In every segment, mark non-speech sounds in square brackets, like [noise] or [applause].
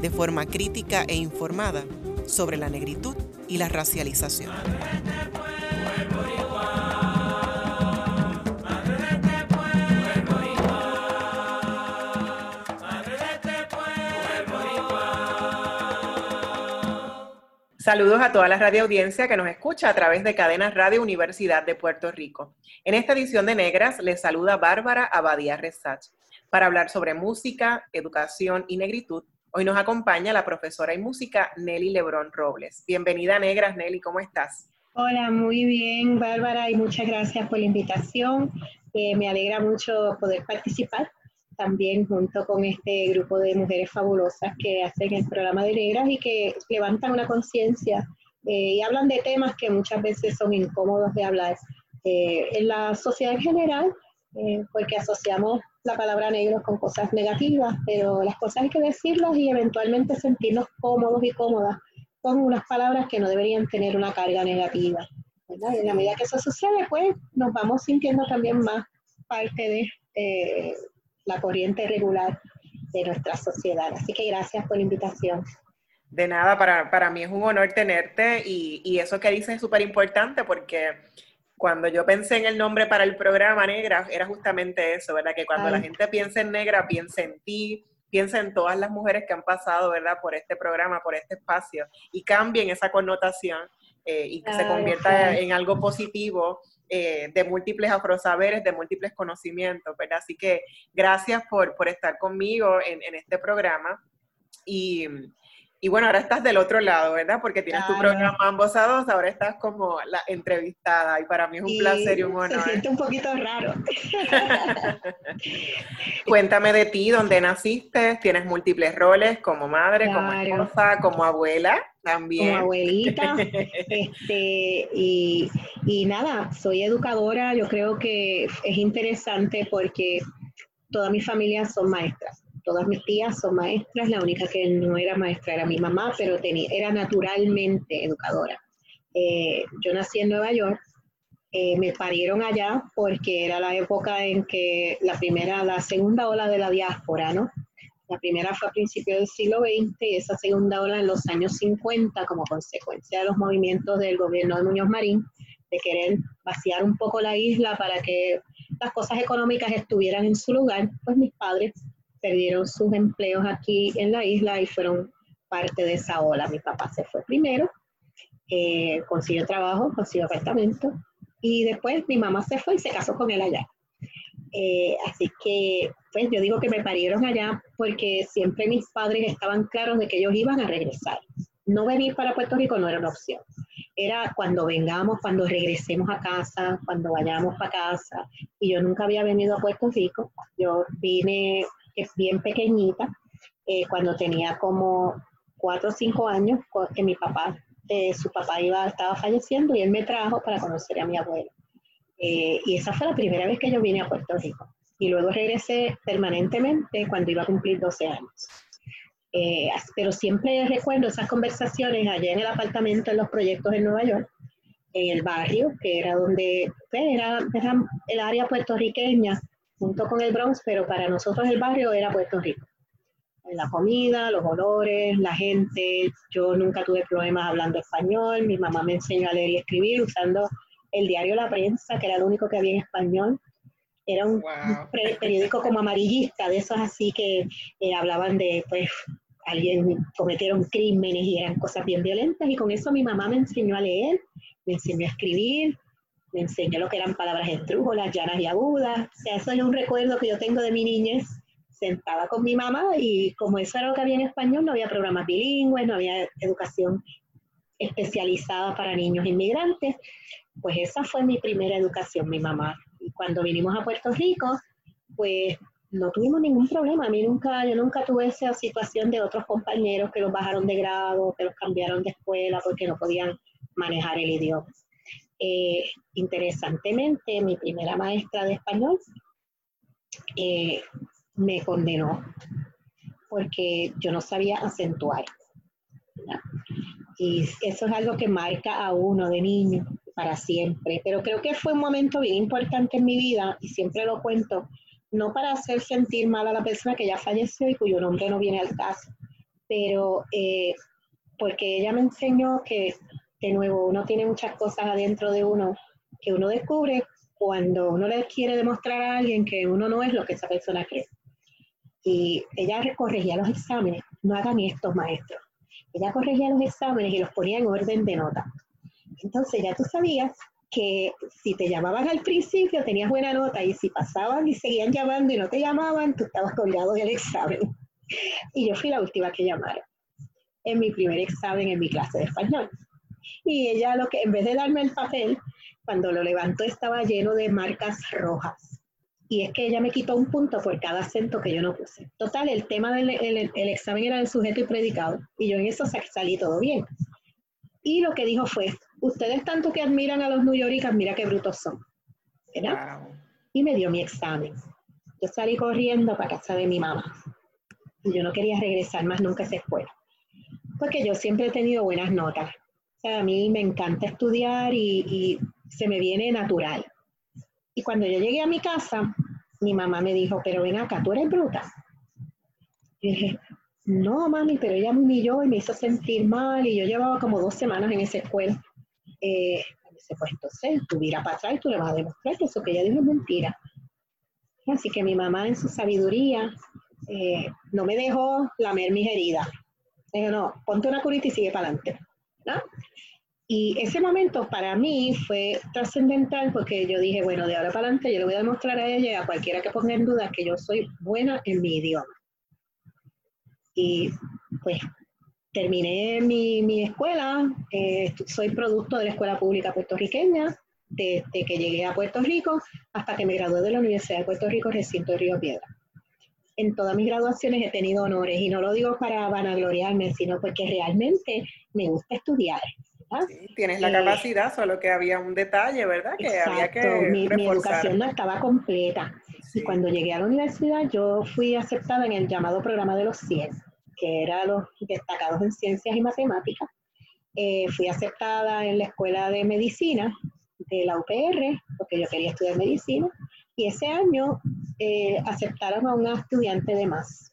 de forma crítica e informada sobre la negritud y la racialización. Saludos a toda la radio audiencia que nos escucha a través de Cadenas Radio Universidad de Puerto Rico. En esta edición de Negras les saluda Bárbara Abadía Resach para hablar sobre música, educación y negritud Hoy nos acompaña la profesora y música Nelly Lebrón Robles. Bienvenida, Negras. Nelly, ¿cómo estás? Hola, muy bien, Bárbara, y muchas gracias por la invitación. Eh, me alegra mucho poder participar también junto con este grupo de mujeres fabulosas que hacen el programa de Negras y que levantan una conciencia eh, y hablan de temas que muchas veces son incómodos de hablar eh, en la sociedad en general, porque asociamos la palabra negro con cosas negativas, pero las cosas hay que decirlas y eventualmente sentirnos cómodos y cómodas con unas palabras que no deberían tener una carga negativa. ¿verdad? en la medida que eso sucede, pues nos vamos sintiendo también más parte de eh, la corriente regular de nuestra sociedad. Así que gracias por la invitación. De nada, para, para mí es un honor tenerte y, y eso que dices es súper importante porque cuando yo pensé en el nombre para el programa Negra, era justamente eso, ¿verdad? Que cuando la gente piensa en Negra, piensa en ti, piensa en todas las mujeres que han pasado, ¿verdad? Por este programa, por este espacio, y cambien esa connotación eh, y que se convierta en algo positivo eh, de múltiples afrosaberes, de múltiples conocimientos, ¿verdad? Así que gracias por, por estar conmigo en, en este programa. Y, y bueno, ahora estás del otro lado, ¿verdad? Porque tienes tu programa Ambos a Dos, ahora estás como la entrevistada y para mí es un placer y un honor. Se siente un poquito raro. [laughs] Cuéntame de ti, dónde naciste, tienes múltiples roles como madre, como esposa, como abuela también. Como abuelita, [laughs] este, y, y nada, soy educadora, yo creo que es interesante porque toda mi familia son maestras Todas mis tías son maestras, la única que no era maestra era mi mamá, pero tenía, era naturalmente educadora. Eh, yo nací en Nueva York, eh, me parieron allá porque era la época en que la primera, la segunda ola de la diáspora, ¿no? La primera fue a principios del siglo XX y esa segunda ola en los años 50 como consecuencia de los movimientos del gobierno de Muñoz Marín de querer vaciar un poco la isla para que las cosas económicas estuvieran en su lugar, pues mis padres perdieron sus empleos aquí en la isla y fueron parte de esa ola. Mi papá se fue primero, eh, consiguió trabajo, consiguió apartamento y después mi mamá se fue y se casó con él allá. Eh, así que, pues yo digo que me parieron allá porque siempre mis padres estaban claros de que ellos iban a regresar. No venir para Puerto Rico no era una opción. Era cuando vengamos, cuando regresemos a casa, cuando vayamos para casa. Y yo nunca había venido a Puerto Rico. Yo vine es bien pequeñita, eh, cuando tenía como cuatro o cinco años, que mi papá, eh, su papá iba, estaba falleciendo y él me trajo para conocer a mi abuelo. Eh, y esa fue la primera vez que yo vine a Puerto Rico. Y luego regresé permanentemente cuando iba a cumplir 12 años. pero siempre recuerdo esas conversaciones allá en el apartamento, en los proyectos en Nueva York, en el barrio, que era donde pues, era, era el área puertorriqueña junto con el Bronx, pero para nosotros el barrio era Puerto Rico. La comida, los olores, la gente. Yo nunca tuve problemas hablando español. Mi mamá me enseñó a leer y escribir usando el diario La Prensa, que era lo único que había en español. Era un, periódico como amarillista, de esos así que eh, hablaban de, pues, alguien cometieron crímenes y eran cosas bien violentas. Y con eso mi mamá me enseñó a leer, me enseñó a escribir, me enseñó lo que eran palabras estrújolas, llanas y agudas. O sea, eso es un recuerdo que yo tengo de mi niñez, sentada con mi mamá y como eso era lo que había en español, no había programas bilingües, no había educación especializada para niños inmigrantes. Pues esa fue mi primera educación, mi mamá. Y cuando vinimos a Puerto Rico, pues no tuvimos ningún problema. A mí nunca, yo nunca tuve esa situación de otros compañeros que los bajaron de grado, que los cambiaron de escuela porque no podían manejar el idioma. Eh, interesantemente, mi primera maestra de español eh, me condenó porque yo no sabía acentuar. Y eso es algo que marca a uno de niño para siempre. Pero creo que fue un momento bien importante en mi vida y siempre lo cuento no para hacer sentir mal a la persona que ya falleció y cuyo nombre no viene al caso, pero eh, porque ella me enseñó que, de nuevo, uno tiene muchas cosas adentro de uno que uno descubre cuando uno le quiere demostrar a alguien que uno no es lo que esa persona cree. Y ella corregía los exámenes, no hagan estos maestros. Ella corregía los exámenes y los ponía en orden de nota. Entonces ya tú sabías que si te llamaban al principio tenías buena nota y si pasaban y seguían llamando y no te llamaban, tú estabas colgado del examen. Y yo fui la última que llamaron en mi primer examen en mi clase de español. Y ella lo que, en vez de darme el papel, cuando lo levantó estaba lleno de marcas rojas. Y es que ella me quitó un punto por cada acento que yo no puse. Total, el tema del el, examen era el sujeto y predicado. Y yo en eso salí todo bien. Y lo que dijo fue, ustedes tanto que admiran a los New Yorkers, mira qué brutos son. ¿verdad? Y me dio mi examen. Yo salí corriendo para casa de mi mamá. Y yo no quería regresar más nunca a esa escuela. Porque yo siempre he tenido buenas notas. Sea, a mí me encanta estudiar y, se me viene natural. Y cuando yo llegué a mi casa, mi mamá me dijo, pero ven acá, tú eres bruta. Y dije, no, mami, pero ella me humilló y me hizo sentir mal y yo llevaba como dos semanas en esa escuela. Eh, entonces tú miras para atrás y tú le vas a demostrar que eso que ella dijo es mentira. Así que mi mamá en su sabiduría eh, no me dejó lamer mis heridas. Dijo, no, ponte una curita y sigue para adelante. ¿no? Y ese momento para mí fue trascendental porque yo dije, bueno, de ahora para adelante yo le voy a demostrar a ella y a cualquiera que ponga en duda que yo soy buena en mi idioma. Y pues terminé mi, escuela, eh, soy producto de la Escuela Pública Puertorriqueña, desde que llegué a Puerto Rico hasta que me gradué de la Universidad de Puerto Rico, recinto de Río Piedra. En todas mis graduaciones he tenido honores y no lo digo para vanagloriarme, sino porque realmente me gusta estudiar. Tienes la eh, capacidad, solo que había un detalle, ¿verdad? Que había que mi, mi, educación no estaba completa. Y cuando llegué a la universidad, yo fui aceptada en el llamado programa de los 100 que era los destacados en ciencias y matemáticas. Eh, fui aceptada en la escuela de medicina de la UPR, porque yo quería estudiar medicina, y ese año eh, aceptaron a una estudiante de más.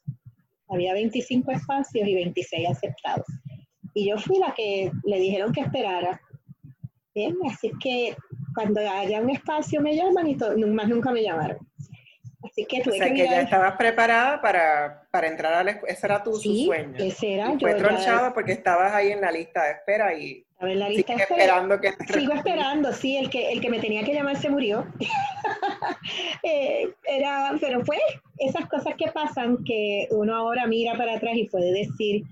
Había 25 espacios y 26 aceptados. Y yo fui la que le dijeron que esperara. Bien, así que cuando haya un espacio me llaman y más nunca me llamaron. Así que o sea, que, ya estabas preparada para, para entrar a la escuela. Ese era tu sueño. ese era. Y fue tronchado porque estabas ahí en la lista de espera y estaba en la lista de espera. esperando que Sigo esperando, sí. El que, el que me tenía que llamar se murió. [laughs] Eh, era, pero fue esas cosas que pasan que uno ahora mira para atrás y puede decir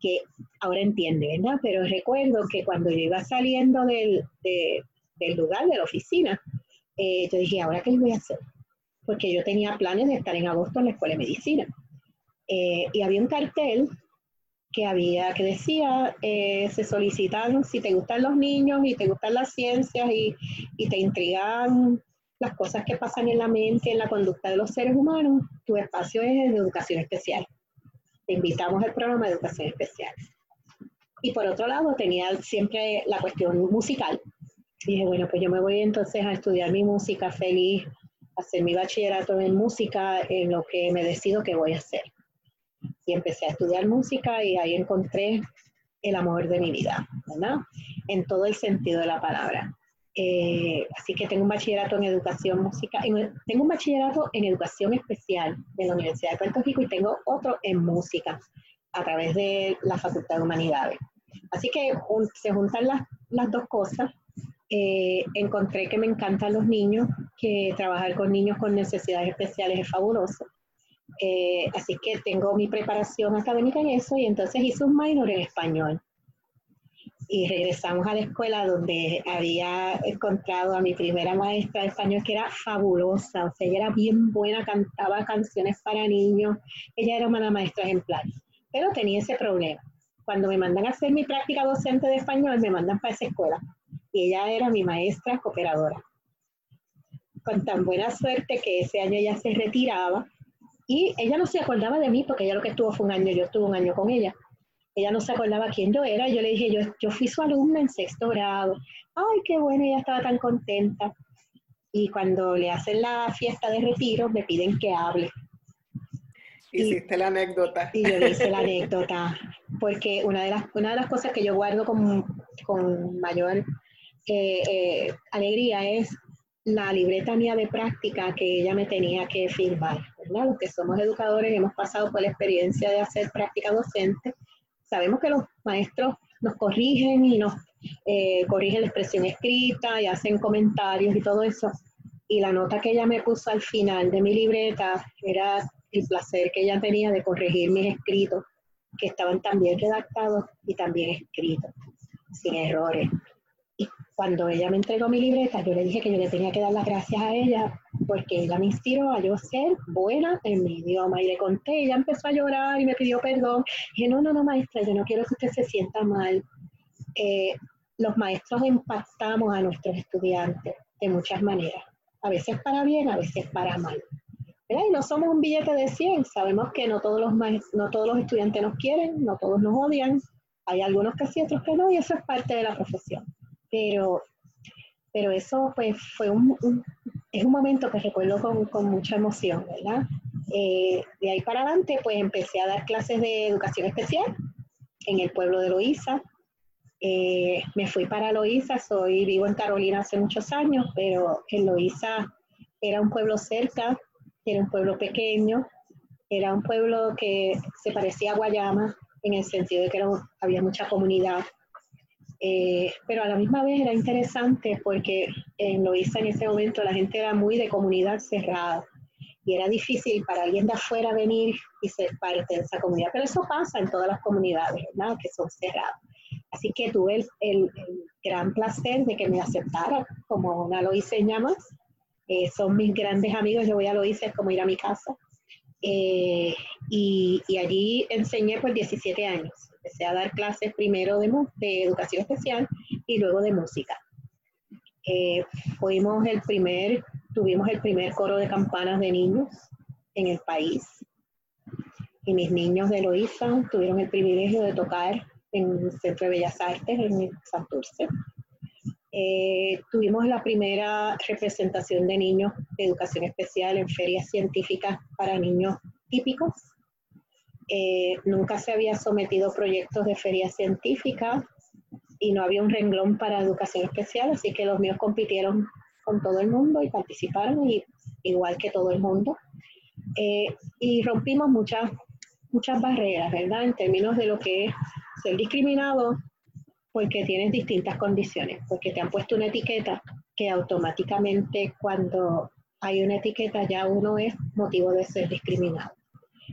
que ahora entiende, ¿verdad? Pero recuerdo que cuando yo iba saliendo del, del lugar, de la oficina, eh, yo dije, ¿ahora qué voy a hacer? porque yo tenía planes de estar en agosto en la escuela de medicina. Eh, y había un cartel que había que decía eh, se solicitan si te gustan los niños y te gustan las ciencias y, y, te intrigan las cosas que pasan en la mente en la conducta de los seres humanos tu espacio es de educación especial te invitamos al programa de educación especial y por otro lado tenía siempre la cuestión musical dije bueno pues yo me voy entonces a estudiar mi música feliz hacer mi bachillerato en música en lo que me decido que voy a hacer. Y empecé a estudiar música y ahí encontré el amor de mi vida, ¿verdad? En todo el sentido de la palabra. Eh, así que tengo un bachillerato en educación música, tengo un bachillerato en educación especial de la Universidad de Puerto Rico y tengo otro en música a través de la Facultad de Humanidades. Así que se juntan las, las dos cosas eh, encontré que me encantan los niños, que trabajar con niños con necesidades especiales es fabuloso. Eh, así que tengo mi preparación académica en eso y entonces hice un minor en español. y regresamos a la escuela donde había encontrado a mi primera maestra de español que era fabulosa, o sea, ella era bien buena, cantaba canciones para niños, ella era una maestra ejemplar, pero tenía ese problema. Cuando me mandan a hacer mi práctica docente de español, me mandan para esa escuela y ella era mi maestra cooperadora. Con tan buena suerte que ese año ella se retiraba y ella no se acordaba de mí porque ella lo que estuvo fue un año, yo estuve un año con ella ella no se acordaba quién yo era. Yo le dije, yo, yo fui su alumna en sexto grado. Ay, qué bueno, ella estaba tan contenta. Y cuando le hacen la fiesta de retiro, me piden que hable. Hiciste la anécdota. Y yo hice la anécdota, porque una de las, una de las cosas que yo guardo con, con mayor eh, eh, alegría es la libreta mía de práctica que ella me tenía que firmar. Los que somos educadores hemos pasado por la experiencia de hacer práctica docente sabemos que los maestros nos corrigen y nos eh, corrigen la expresión escrita y hacen comentarios y todo eso. Y la nota que ella me puso al final de mi libreta era el placer que ella tenía de corregir mis escritos, que estaban también redactados y también escritos, sin errores cuando ella me entregó mi libreta, yo le dije que yo le tenía que dar las gracias a ella porque ella me inspiró a yo ser buena en mi idioma. Y le conté, ella empezó a llorar y me pidió perdón. Y dije, no, no, no, maestra, yo no quiero que usted se sienta mal. Eh, los maestros impactamos a nuestros estudiantes de muchas maneras, a veces para bien, a veces para mal. Y no somos un billete de 100, sabemos que no todos, los no todos los estudiantes nos quieren, no todos nos odian, hay algunos que sí, otros que no, y eso es parte de la profesión pero, pero eso pues fue un, es un momento que recuerdo con, mucha emoción, ¿verdad? Eh, de ahí para adelante pues empecé a dar clases de educación especial en el pueblo de Loíza. Eh, me fui para Loíza, soy vivo en Carolina hace muchos años, pero en Loíza era un pueblo cerca, era un pueblo pequeño, era un pueblo que se parecía a Guayama en el sentido de que había mucha comunidad eh, pero a la misma vez era interesante porque en Loíza en ese momento la gente era muy de comunidad cerrada y era difícil para alguien de afuera venir y ser parte de esa comunidad. Pero eso pasa en todas las comunidades, ¿verdad? Que son cerradas. Así que tuve el, gran placer de que me aceptara como una loiseña más. Eh, son mis grandes amigos, yo voy a Loíza, es como ir a mi casa. Eh, y, allí enseñé por 17 años empecé a dar clases primero de, educación especial y luego de música. Eh, fuimos el primer, tuvimos el primer coro de campanas de niños en el país. Y mis niños de Eloísa tuvieron el privilegio de tocar en el Centro de Bellas Artes en Santurce. Eh, tuvimos la primera representación de niños de educación especial en ferias científicas para niños típicos eh, nunca se había sometido proyectos de feria científica y no había un renglón para educación especial, así que los míos compitieron con todo el mundo y participaron igual que todo el mundo. Eh, y rompimos muchas, muchas barreras, ¿verdad? En términos de lo que es ser discriminado porque tienes distintas condiciones, porque te han puesto una etiqueta que automáticamente cuando hay una etiqueta ya uno es motivo de ser discriminado.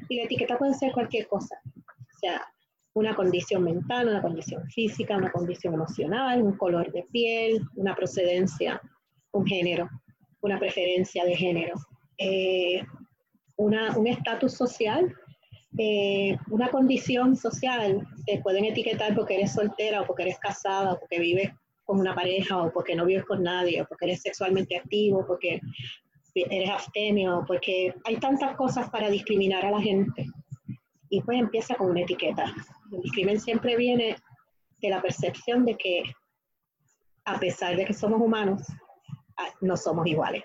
Y la etiqueta puede ser cualquier cosa, o sea, una condición mental, una condición física, una condición emocional, un color de piel, una procedencia, un género, una preferencia de género, eh, un estatus social, eh, una condición social. Te pueden etiquetar porque eres soltera o porque eres casada o porque vives con una pareja o porque no vives con nadie o porque eres sexualmente activo, porque eres abstemio, porque hay tantas cosas para discriminar a la gente. Y pues empieza con una etiqueta. El discrimen siempre viene de la percepción de que a pesar de que somos humanos, ah, no somos iguales.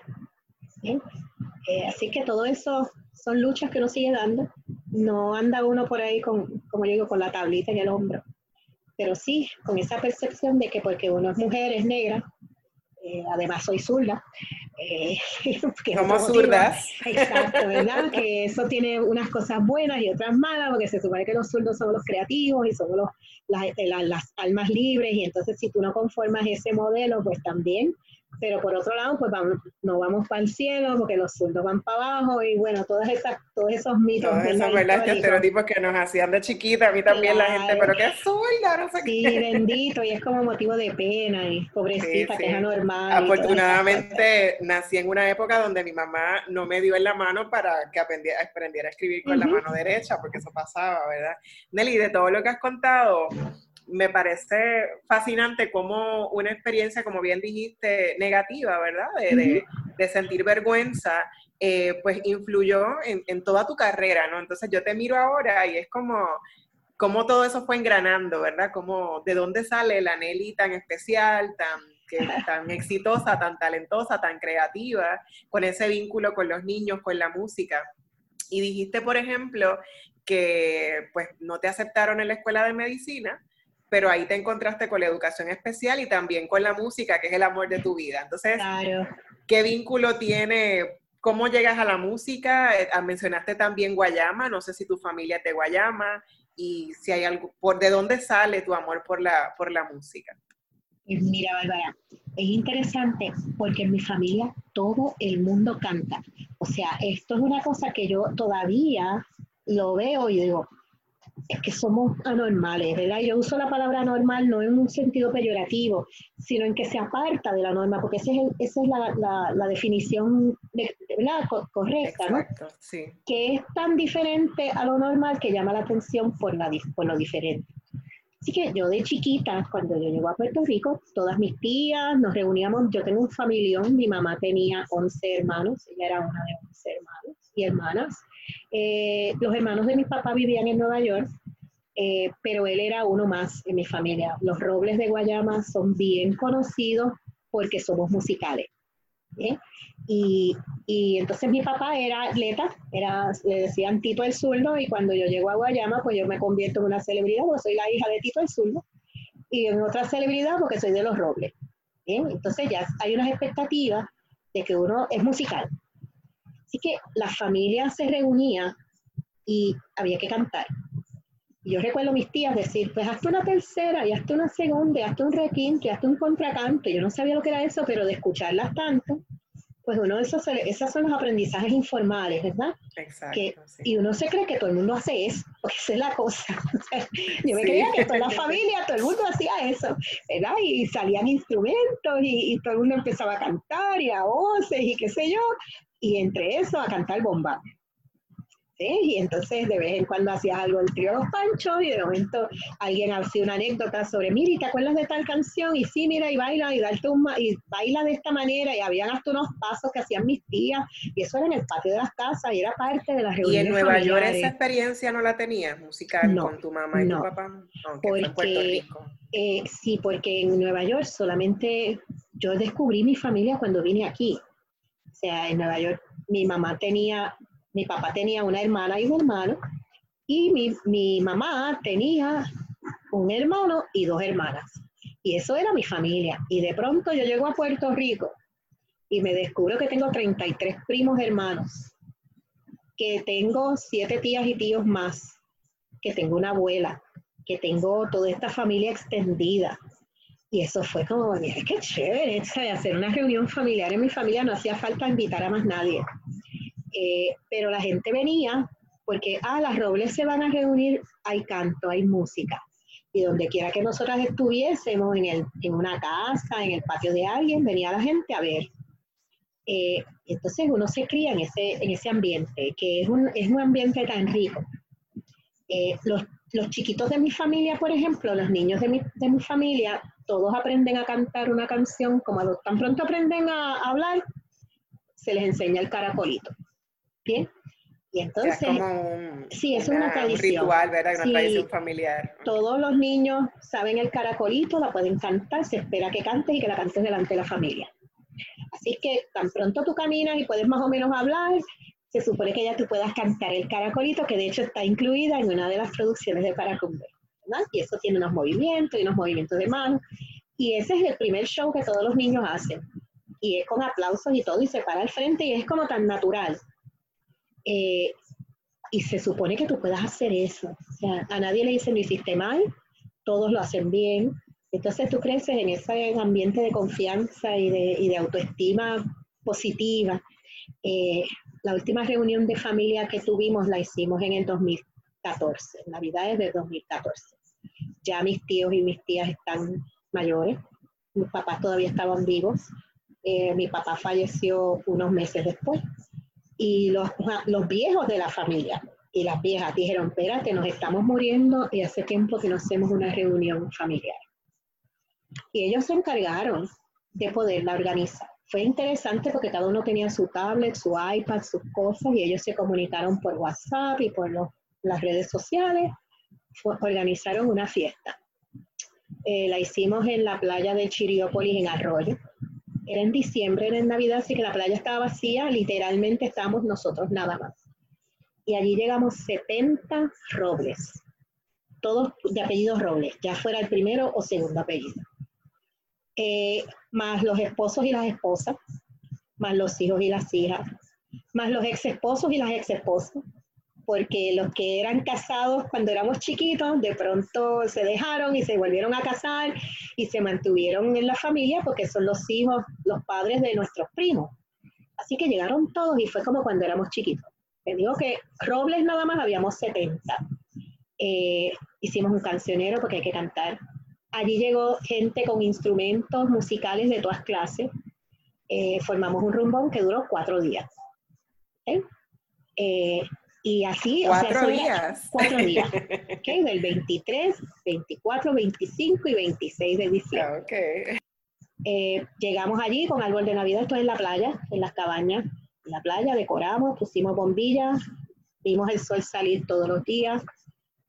Eh, así que todo eso son luchas que uno sigue dando. No anda uno por ahí con, como digo, con la tablita en el hombro. Pero sí, con esa percepción de que porque uno es mujer, es negra, eh, además soy zurda, eh, [laughs] Somos zurdas. Exacto, ¿verdad? que eso tiene unas cosas buenas y otras malas, porque se supone que los zurdos son los creativos y somos los, las, las almas libres, y entonces si tú no conformas ese modelo, pues también pero por otro lado, pues vamos, no vamos para el cielo porque los zurdos van para abajo y bueno, todas esas, todos esos mitos. Todos esos estereotipos que nos hacían de chiquita, a mí también la gente, pero qué zurda, no sé sí, bendito, y es como motivo de pena y pobrecita, que es anormal. Afortunadamente nací en una época donde mi mamá no me dio en la mano para que aprendiera, aprendiera a escribir con la mano derecha, porque eso pasaba, ¿verdad? Nelly, de todo lo que has contado, me parece fascinante como una experiencia, como bien dijiste, negativa, ¿verdad? De, sentir vergüenza, eh, pues influyó en, toda tu carrera, ¿no? Entonces yo te miro ahora y es como, como todo eso fue engranando, ¿verdad? Como de dónde sale la Nelly tan especial, tan, tan exitosa, tan talentosa, tan creativa, con ese vínculo con los niños, con la música. Y dijiste, por ejemplo, que pues no te aceptaron en la escuela de medicina, pero ahí te encontraste con la educación especial y también con la música, que es el amor de tu vida. Entonces, ¿qué vínculo tiene? ¿Cómo llegas a la música? Eh, ah, mencionaste también Guayama, no sé si tu familia es de Guayama y si hay algo, por de dónde sale tu amor por la, por la música. Pues mira, Bárbara, es interesante porque en mi familia todo el mundo canta. O sea, esto es una cosa que yo todavía lo veo y digo, es que somos anormales, ¿verdad? Yo uso la palabra anormal no en un sentido peyorativo, sino en que se aparta de la norma, porque esa es, la, definición correcta, ¿no? Sí. Que es tan diferente a lo normal que llama la atención por, la, por lo diferente. Así que yo de chiquita, cuando yo llego a Puerto Rico, todas mis tías nos reuníamos, yo tengo un familión, mi mamá tenía 11 hermanos, ella era una de 11 hermanos y hermanas, eh, los hermanos de mi papá vivían en Nueva York, eh, pero él era uno más en mi familia. Los Robles de Guayama son bien conocidos porque somos musicales. Y, y, entonces mi papá era atleta, era, le decían Tito el Zurdo, y cuando yo llego a Guayama, pues yo me convierto en una celebridad, porque soy la hija de Tito el Zurdo, y en otra celebridad porque soy de los Robles. Entonces ya hay unas expectativas de que uno es musical. Así que la familia se reunía y había que cantar. Yo recuerdo a mis tías decir, pues hazte una tercera, y hazte una segunda, y hazte un requinto, y hazte un contracanto. Yo no sabía lo que era eso, pero de escucharlas tanto, pues uno de esos, esos son los aprendizajes informales, ¿verdad? Exacto. Y uno se cree que todo el mundo hace eso, [laughs] porque esa es la cosa. [laughs] yo me creía que toda la [laughs] familia, todo el mundo hacía eso, ¿verdad? Y salían instrumentos y, y, todo el mundo empezaba a cantar y a voces y qué sé yo, y entre eso a cantar bomba. ¿Sí? Y entonces de vez en cuando hacías algo el trío Los Panchos y de momento alguien hacía una anécdota sobre, mira, ¿te acuerdas de tal canción? Y sí, mira, y baila, y darte un, y baila de esta manera, y habían hasta unos pasos que hacían mis tías, y eso era en el patio de las casas, y era parte de las reuniones ¿Y en Nueva York esa experiencia no la tenías, musical, con tu mamá y tu papá? porque, eh, sí, porque en Nueva York solamente yo descubrí mi familia cuando vine aquí sea, en Nueva York mi mamá tenía, mi papá tenía una hermana y un hermano, y mi, mi mamá tenía un hermano y dos hermanas. Y eso era mi familia. Y de pronto yo llego a Puerto Rico y me descubro que tengo 33 primos hermanos, que tengo siete tías y tíos más, que tengo una abuela, que tengo toda esta familia extendida, y eso fue como, mira, qué chévere, hacer una reunión familiar en mi familia no hacía falta invitar a más nadie. Eh, pero la gente venía porque, ah, las robles se van a reunir, hay canto, hay música. Y donde quiera que nosotras estuviésemos, en, el, en una casa, en el patio de alguien, venía la gente a ver. Eh, entonces uno se cría en ese, en ese ambiente, que es un, es un ambiente tan rico. Eh, los, los, chiquitos de mi familia, por ejemplo, los niños de mi, de mi familia, todos aprenden a cantar una canción, como tan pronto aprenden a, hablar, se les enseña el caracolito. ¿Bien? Y entonces, es como sí, es una, tradición. ritual, ¿verdad? Una tradición familiar. Todos los niños saben el caracolito, la pueden cantar, se espera que cantes y que la cantes delante de la familia. Así que tan pronto tú caminas y puedes más o menos hablar, se supone que ya tú puedas cantar el caracolito, que de hecho está incluida en una de las producciones de Paracumbe. Y eso tiene unos movimientos y unos movimientos de mano. Y ese es el primer show que todos los niños hacen. Y es con aplausos y todo, y se para al frente y es como tan natural. Eh, y se supone que tú puedas hacer eso. A nadie le dicen lo hiciste mal, todos lo hacen bien, Entonces tú creces en ese ambiente de confianza y de, autoestima positiva. Eh, la última reunión de familia que tuvimos la hicimos en el 2014, Navidades de 2014. Ya mis tíos y mis tías están mayores, mis papás todavía estaban vivos, eh, mi papá falleció unos meses después y los, los viejos de la familia y las viejas dijeron, espérate, nos estamos muriendo y hace tiempo que no hacemos una reunión familiar. Y ellos se encargaron de poderla organizar. Fue interesante porque cada uno tenía su tablet, su iPad, sus cosas y ellos se comunicaron por WhatsApp y por las redes sociales. organizaron una fiesta. Eh, la hicimos en la playa de Chiriópolis, en Arroyo. Era en diciembre, era en Navidad, así que la playa estaba vacía, literalmente estábamos nosotros nada más. Y allí llegamos 70 robles, todos de apellido Robles, ya fuera el primero o segundo apellido. Eh, más los esposos y las esposas, más los hijos y las hijas, más los ex esposos y las ex esposas, porque los que eran casados cuando éramos chiquitos, de pronto se dejaron y se volvieron a casar y se mantuvieron en la familia porque son los hijos, los padres de nuestros primos. Así que llegaron todos y fue como cuando éramos chiquitos. Les digo que Robles nada más habíamos 70. Eh, hicimos un cancionero porque hay que cantar Allí llegó gente con instrumentos musicales de todas clases. Eh, formamos un rumbón que duró cuatro días. Eh, y así, cuatro días. Cuatro días. [laughs] Del 23, 24, 25 y 26 de diciembre. Eh, llegamos allí con árbol de Navidad, esto en la playa, en las cabañas, en la playa, decoramos, pusimos bombillas, vimos el sol salir todos los días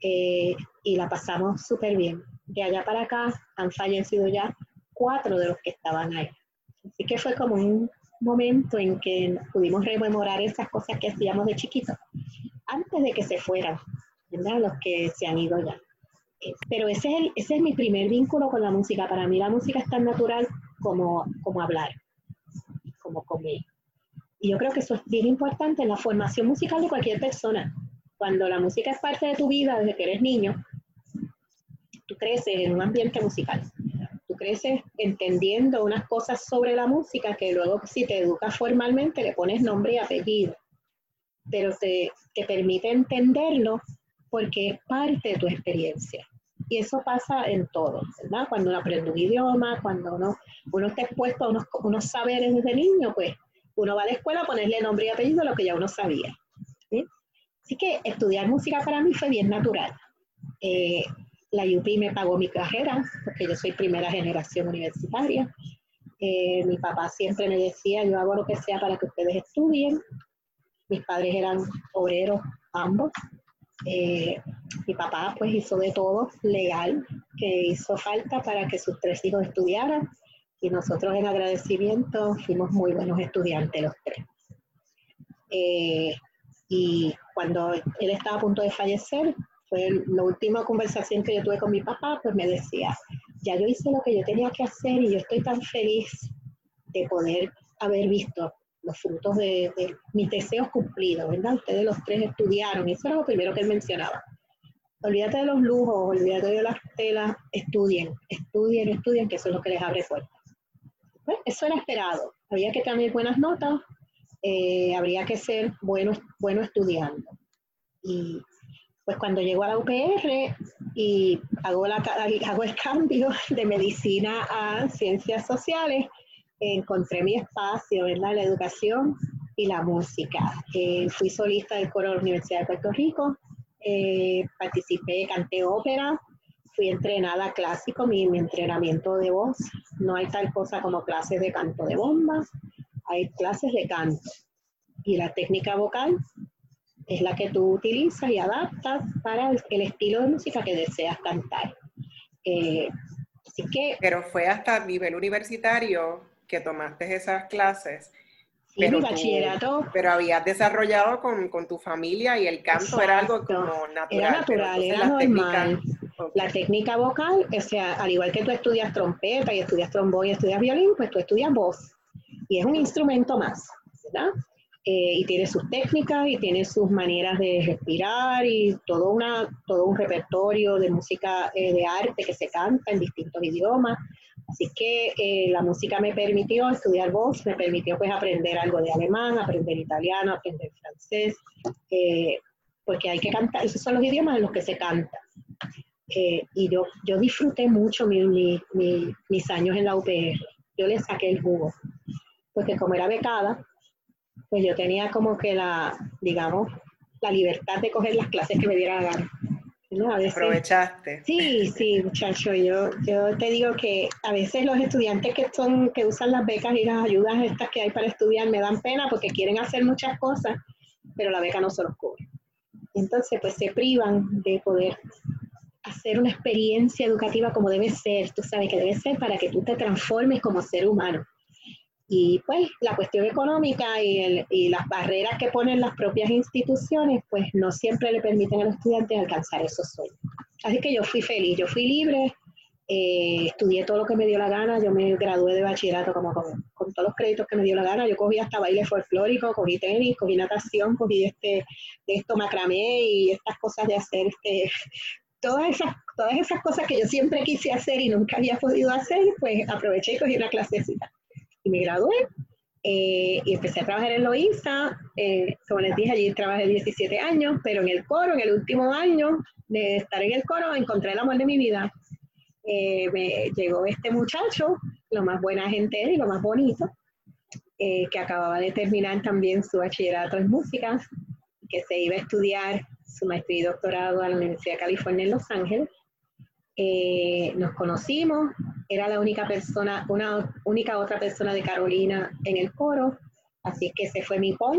y la pasamos súper bien de allá para acá han fallecido ya cuatro de los que estaban ahí. Así que fue como un momento en que pudimos rememorar esas cosas que hacíamos de chiquitos, antes de que se fueran, ¿verdad? Los que se han ido ya. Eh, pero ese es, ese es mi primer vínculo con la música. Para mí la música es tan natural como, como hablar, como comer. Y yo creo que eso es bien importante en la formación musical de cualquier persona. Cuando la música es parte de tu vida desde que eres niño, tú creces en un ambiente musical. Tú creces entendiendo unas cosas sobre la música que luego si te educas formalmente le pones nombre y apellido. Pero te, te permite entenderlo porque es parte de tu experiencia. Y eso pasa en todo, ¿verdad? Cuando uno aprende un idioma, cuando uno, uno está expuesto a unos, unos saberes desde niño, pues uno va a la escuela a ponerle nombre y apellido a lo que ya uno sabía. Así que estudiar música para mí fue bien natural. Eh, la UP me pagó mi carrera, porque yo soy primera generación universitaria. Eh, mi papá siempre me decía, yo hago lo que sea para que ustedes estudien. Mis padres eran obreros ambos. Eh, mi papá pues hizo de todo legal que hizo falta para que sus tres hijos estudiaran y nosotros en agradecimiento fuimos muy buenos estudiantes los tres. Eh, y cuando él estaba a punto de fallecer, fue la última conversación que yo tuve con mi papá, pues me decía, ya yo hice lo que yo tenía que hacer y yo estoy tan feliz de poder haber visto los frutos de, mis deseos cumplidos, ¿verdad? Ustedes los tres estudiaron, eso era lo primero que él mencionaba. Olvídate de los lujos, olvídate de las telas, estudien, estudien, estudien, que eso es lo que les abre puertas. Pues eso era esperado. Había que tener buenas notas, eh, habría que ser bueno, bueno estudiando. Y pues cuando llego a la UPR y hago, la, hago el cambio de medicina a ciencias sociales, encontré mi espacio, ¿verdad? La educación y la música. Eh, fui solista del coro de la Universidad de Puerto Rico, eh, participé, canté ópera, fui entrenada clásico, mi, mi, entrenamiento de voz. No hay tal cosa como clases de canto de bombas, hay clases de canto. Y la técnica vocal es la que tú utilizas y adaptas para el, estilo de música que deseas cantar. Eh, así que... Pero fue hasta nivel universitario que tomaste esas clases. Sí, pero mi bachillerato. pero habías desarrollado con, con, tu familia y el canto era algo como natural. Era natural, era normal. La técnica vocal, o sea, al igual que tú estudias trompeta y estudias trombón y estudias violín, pues tú estudias voz. Y es un instrumento más, ¿verdad? Eh, y tiene sus técnicas y tiene sus maneras de respirar y todo, una, todo un repertorio de música eh, de arte que se canta en distintos idiomas. Así que eh, la música me permitió estudiar voz, me permitió pues aprender algo de alemán, aprender italiano, aprender francés, porque hay que cantar, esos son los idiomas en los que se canta. y yo, yo disfruté mucho mis años en la UPR, yo le saqué el jugo, porque como era becada, pues yo tenía como que la, digamos, la libertad de coger las clases que me diera la gana. Aprovechaste. Sí, sí, muchacho, yo, yo te digo que a veces los estudiantes que son, que usan las becas y las ayudas estas que hay para estudiar me dan pena porque quieren hacer muchas cosas, pero la beca no se los cubre. Entonces, pues se privan de poder hacer una experiencia educativa como debe ser, tú sabes que debe ser para que tú te transformes como ser humano. Y pues la cuestión económica y, y, las barreras que ponen las propias instituciones, pues no siempre le permiten a los estudiantes alcanzar esos sueños. Así que yo fui feliz, yo fui libre, eh, estudié todo lo que me dio la gana, yo me gradué de bachillerato como con, con, todos los créditos que me dio la gana, yo cogí hasta baile folclórico, cogí tenis, cogí natación, cogí este, de esto macramé y estas cosas de hacer, este, [laughs] todas esas, todas esas cosas que yo siempre quise hacer y nunca había podido hacer, pues aproveché y cogí una clasecita y me gradué. Eh, y empecé a trabajar en Loíza, eh, como les dije, allí trabajé 17 años, pero en el coro, en el último año de estar en el coro, encontré el amor de mi vida. Eh, me llegó este muchacho, lo más buena gente y lo más bonito, que acababa de terminar también su bachillerato en música, que se iba a estudiar su maestría y doctorado a la Universidad de California en Los Ángeles. nos conocimos, era la única persona, una única otra persona de Carolina en el coro, así que se fue mi pon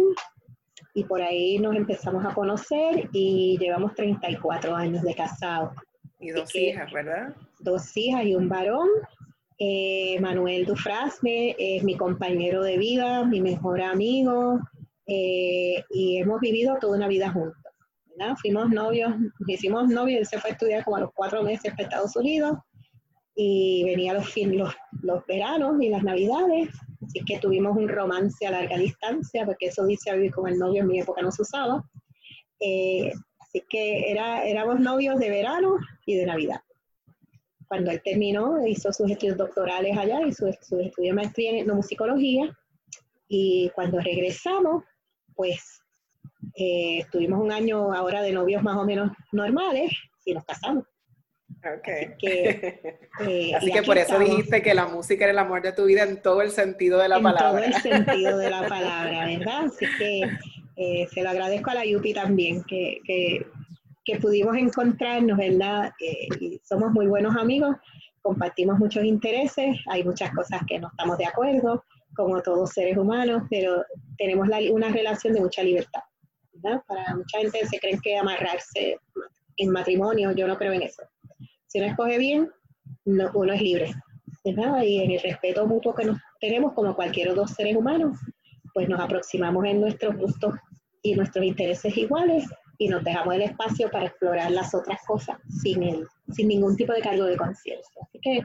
y por ahí nos empezamos a conocer y llevamos 34 años de casado. Y dos hijas, ¿verdad? Dos hijas y un varón. Eh, Manuel Dufrasme es mi compañero de vida, mi mejor amigo, eh, y hemos vivido toda una vida juntos. Fuimos novios, hicimos novios, él se fue a estudiar como a los cuatro meses para Estados Unidos, y venía los, los, los veranos y las navidades, así que tuvimos un romance a larga distancia, porque eso dice vivir con el novio en mi época no se usaba. Eh, así que era, éramos novios de verano y de Navidad. Cuando él terminó, hizo sus estudios doctorales allá y sus su estudios de maestría en musicología. Y cuando regresamos, pues eh, estuvimos un año ahora de novios más o menos normales y nos casamos. Okay. Así [laughs] que, eh, por eso dijiste que la música era el amor de tu vida en todo el sentido de la palabra. En todo el sentido de la [laughs] palabra, ¿verdad? Así que eh, se lo agradezco a la Yupi también, que, que, que pudimos encontrarnos, ¿verdad? Eh, y somos muy buenos amigos, compartimos muchos intereses, hay muchas cosas que no estamos de acuerdo, como todos seres humanos, pero tenemos una relación de mucha libertad. ¿verdad? Para mucha gente se creen que amarrarse en matrimonio, yo no creo en eso si uno escoge bien, uno es libre. Y en el respeto mutuo que nos tenemos como cualquier otro seres humanos, pues nos aproximamos en nuestros gustos y nuestros intereses iguales y nos dejamos el espacio para explorar las otras cosas sin, sin ningún tipo de cargo de conciencia. Así que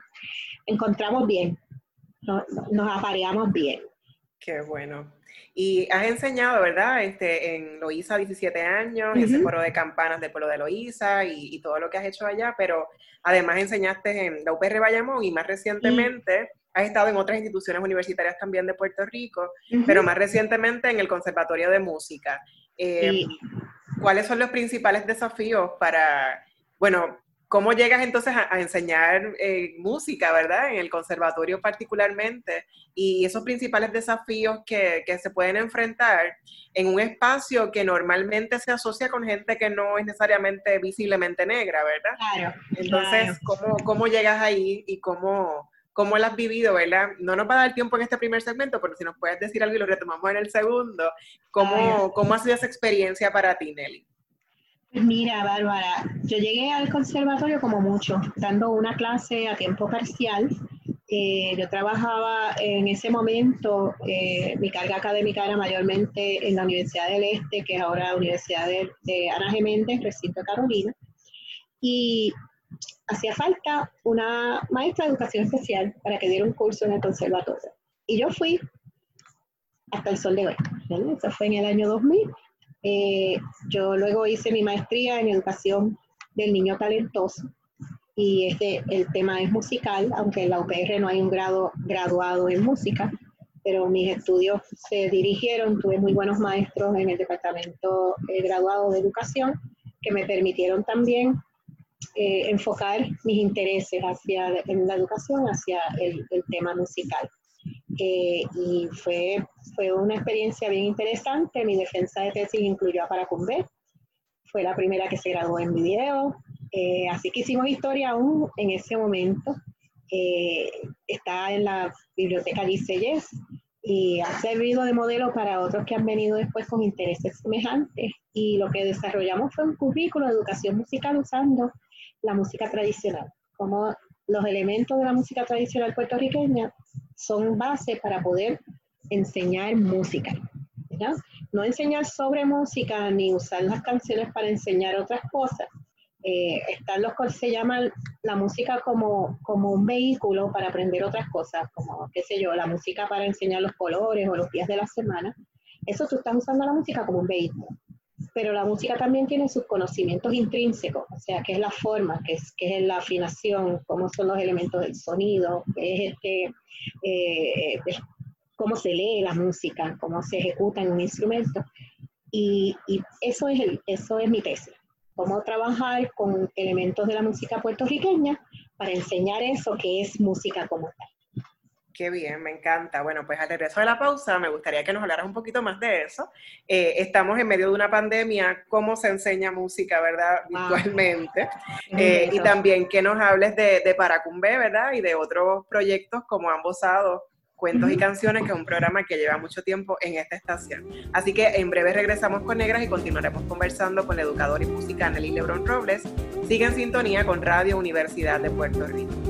encontramos bien, nos apareamos bien. Qué bueno. Y has enseñado, ¿verdad? Este, en Loíza 17 años, ese foro de campanas del pueblo de Loíza y, todo lo que has hecho allá, pero además enseñaste en la UPR Bayamón y más recientemente has estado en otras instituciones universitarias también de Puerto Rico, pero más recientemente en el Conservatorio de Música. Eh, ¿Cuáles son los principales desafíos para, bueno, ¿Cómo llegas entonces a, enseñar eh, música, verdad? En el conservatorio particularmente, y esos principales desafíos que, se pueden enfrentar en un espacio que normalmente se asocia con gente que no es necesariamente visiblemente negra, ¿verdad? Claro. Entonces, ¿cómo, ¿cómo, llegas ahí y cómo, cómo lo has vivido, verdad? No nos va a dar tiempo en este primer segmento, pero si nos puedes decir algo y lo retomamos en el segundo, ¿cómo, ¿cómo ha sido esa experiencia para ti, Nelly? Mira, Bárbara, yo llegué al conservatorio como mucho, dando una clase a tiempo parcial. Eh, yo trabajaba en ese momento, eh, mi carga académica era mayormente en la Universidad del Este, que es ahora la Universidad de, Ana Geméndez, recinto de Carolina, y hacía falta una maestra de educación especial para que diera un curso en el conservatorio. Y yo fui, hasta el sol de hoy. Eso fue en el año 2000. Eh, yo luego hice mi maestría en educación del niño talentoso y este, el tema es musical, aunque en la UPR no hay un grado graduado en música, pero mis estudios se dirigieron, tuve muy buenos maestros en el departamento eh, graduado de educación que me permitieron también eh, enfocar mis intereses hacia en la educación, hacia el, tema musical. Eh, y fue, fue una experiencia bien interesante. Mi defensa de tesis incluyó a Paracumbe. Fue la primera que se graduó en video. Eh, así que hicimos historia aún en ese momento. está en la biblioteca Yes y ha servido de modelo para otros que han venido después con intereses semejantes. Y lo que desarrollamos fue un currículo de educación musical usando la música tradicional, como los elementos de la música tradicional puertorriqueña son base para poder enseñar música. No enseñar sobre música ni usar las canciones para enseñar otras cosas. Eh, están los que se llaman la música como, como un vehículo para aprender otras cosas, como, qué sé yo, la música para enseñar los colores o los días de la semana. Eso tú estás usando la música como un vehículo pero la música también tiene sus conocimientos intrínsecos, o sea, qué es la forma, qué es, qué es la afinación, cómo son los elementos del sonido, qué es este, eh, cómo se lee la música, cómo se ejecuta en un instrumento. Y, y eso, es el, eso es mi tesis, cómo trabajar con elementos de la música puertorriqueña para enseñar eso que es música como tal. Qué bien, me encanta. Bueno, pues al regreso de la pausa, me gustaría que nos hablaras un poquito más de eso. Eh, estamos en medio de una pandemia, cómo se enseña música, ¿verdad? Virtualmente. [laughs] Eh, y también que nos hables de, de Paracumbe, ¿verdad? Y de otros proyectos como Ambosado, Cuentos y Canciones, que es un programa que lleva mucho tiempo en esta estación. Así que en breve regresamos con Negras y continuaremos conversando con la educadora y música Nelly Lebron Robles. Sigue en sintonía con Radio Universidad de Puerto Rico.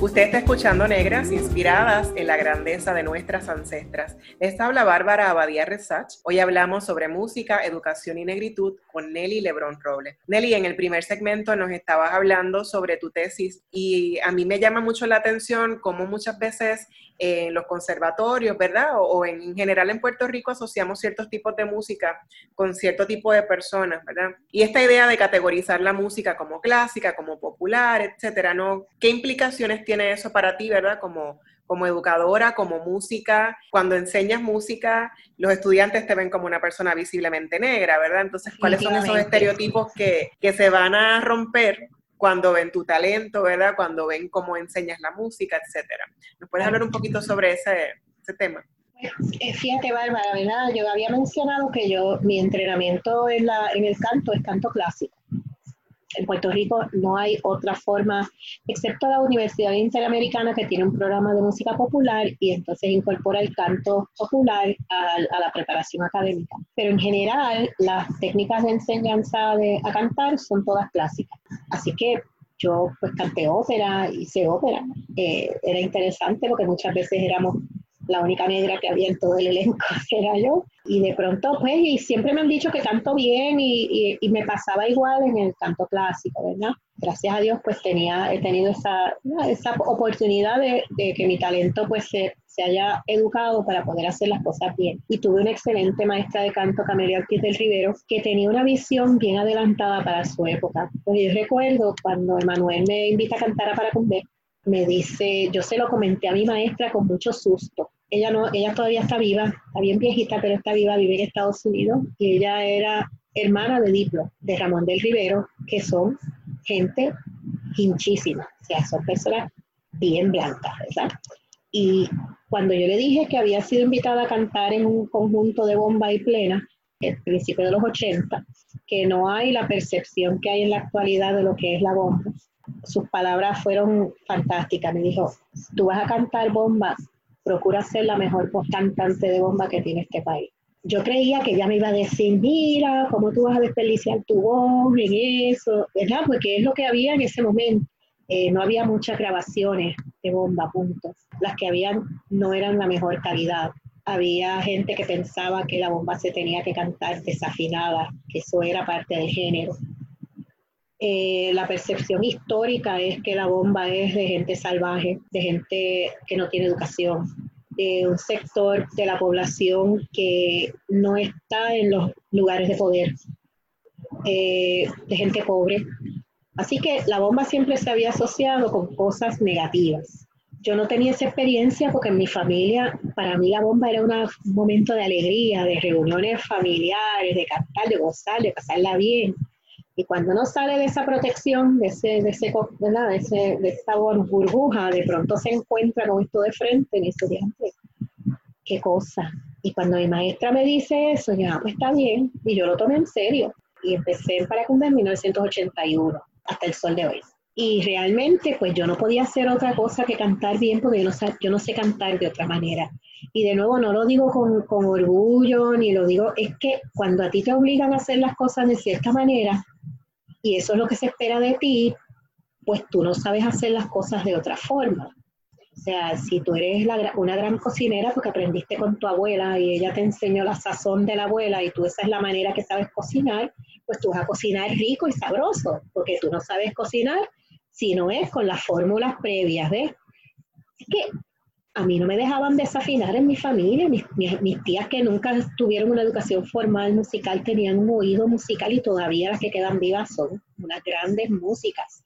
Usted está escuchando Negras, inspiradas en la grandeza de nuestras ancestras. Les habla Bárbara Abadía Resach. Hoy hablamos sobre música, educación y negritud con Nelly Lebrón Robles. Nelly, en el primer segmento nos estabas hablando sobre tu tesis y a mí me llama mucho la atención cómo muchas veces en los conservatorios, ¿verdad? O, en general en Puerto Rico asociamos ciertos tipos de música con cierto tipo de personas, ¿verdad? Y esta idea de categorizar la música como clásica, como popular, etcétera, ¿no? ¿Qué implicaciones tiene eso para ti, ¿verdad? Como, como educadora, como música, cuando enseñas música, los estudiantes te ven como una persona visiblemente negra, ¿verdad? Entonces, ¿cuáles son esos estereotipos que, que se van a romper cuando ven tu talento, ¿verdad? Cuando ven cómo enseñas la música, etcétera. ¿Nos puedes hablar un poquito sobre ese, ese tema? Eh, fíjate, Bárbara, ¿verdad? Yo había mencionado que yo, mi entrenamiento en, la, en el canto es canto clásico en Puerto Rico no hay otra forma, excepto la Universidad Interamericana que tiene un programa de música popular y entonces incorpora el canto popular a, la preparación académica. Pero en general, las técnicas de enseñanza de, a cantar son todas clásicas. Así que yo pues canté ópera, hice ópera. Eh, era interesante porque muchas veces éramos la única negra que había en todo el elenco [laughs] era yo. Y de pronto, pues, y siempre me han dicho que canto bien y, y, me pasaba igual en el canto clásico, ¿verdad? Gracias a Dios, pues tenía, he tenido esa, esa oportunidad de, de, que mi talento, pues, se, se, haya educado para poder hacer las cosas bien. Y tuve una excelente maestra de canto, Camelia Ortiz del Rivero, que tenía una visión bien adelantada para su época. Pues yo recuerdo cuando Emanuel me invita a cantar a Paracumbe, me dice, yo se lo comenté a mi maestra con mucho susto, ella no, ella todavía está viva, está bien viejita, pero está viva, vive en Estados Unidos y ella era hermana de Diplo, de Ramón del Rivero, que son gente hinchísima, o sea, son personas bien blancas, ¿verdad? Y cuando yo le dije que había sido invitada a cantar en un conjunto de bomba y plena, el principio de los 80, que no hay la percepción que hay en la actualidad de lo que es la bomba, sus palabras fueron fantásticas. Me dijo, tú vas a cantar bomba procura ser la mejor cantante de bomba que tiene este país. yo creía que ella me iba a decir, mira, ¿cómo tú vas a desperdiciar tu voz en eso? ¿Verdad? Porque es lo que había en ese momento. Eh, no había muchas grabaciones de bomba, punto. Las que habían no eran la mejor calidad. Había gente que pensaba que la bomba se tenía que cantar desafinada, que eso era parte del género. Eh, la percepción histórica es que la bomba es de gente salvaje, de gente que no tiene educación, de un sector de la población que no está en los lugares de poder, eh, de gente pobre. Así que la bomba siempre se había asociado con cosas negativas. Yo no tenía esa experiencia porque en mi familia, para mí la bomba era un momento de alegría, de reuniones familiares, de cantar, de gozar, de pasarla bien. Y cuando uno sale de esa protección, de, ese, de, ese, ¿verdad? de, ese, de esa burbuja, de pronto se encuentra con esto de frente y dice, qué cosa. Y cuando mi maestra me dice eso, yo, ah, pues está bien. Y yo lo tomé en serio. Y empecé en Paracumbe en 1981, hasta el sol de hoy. Y realmente, pues yo no podía hacer otra cosa que cantar bien porque yo no, yo no sé cantar de otra manera. Y de nuevo, no lo digo con, con orgullo, ni lo digo, es que cuando a ti te obligan a hacer las cosas de cierta manera, y eso es lo que se espera de ti, pues tú no sabes hacer las cosas de otra forma. O sea, si tú eres una gran cocinera porque aprendiste con tu abuela y ella te enseñó la sazón de la abuela y tú esa es la manera que sabes cocinar, pues tú vas a cocinar rico y sabroso, porque tú no sabes cocinar si no es con las fórmulas previas, ¿ves? Es que a mí no me dejaban desafinar en mi familia. Mis, mis, tías que nunca tuvieron una educación formal musical tenían un oído musical y todavía las que quedan vivas son unas grandes músicas.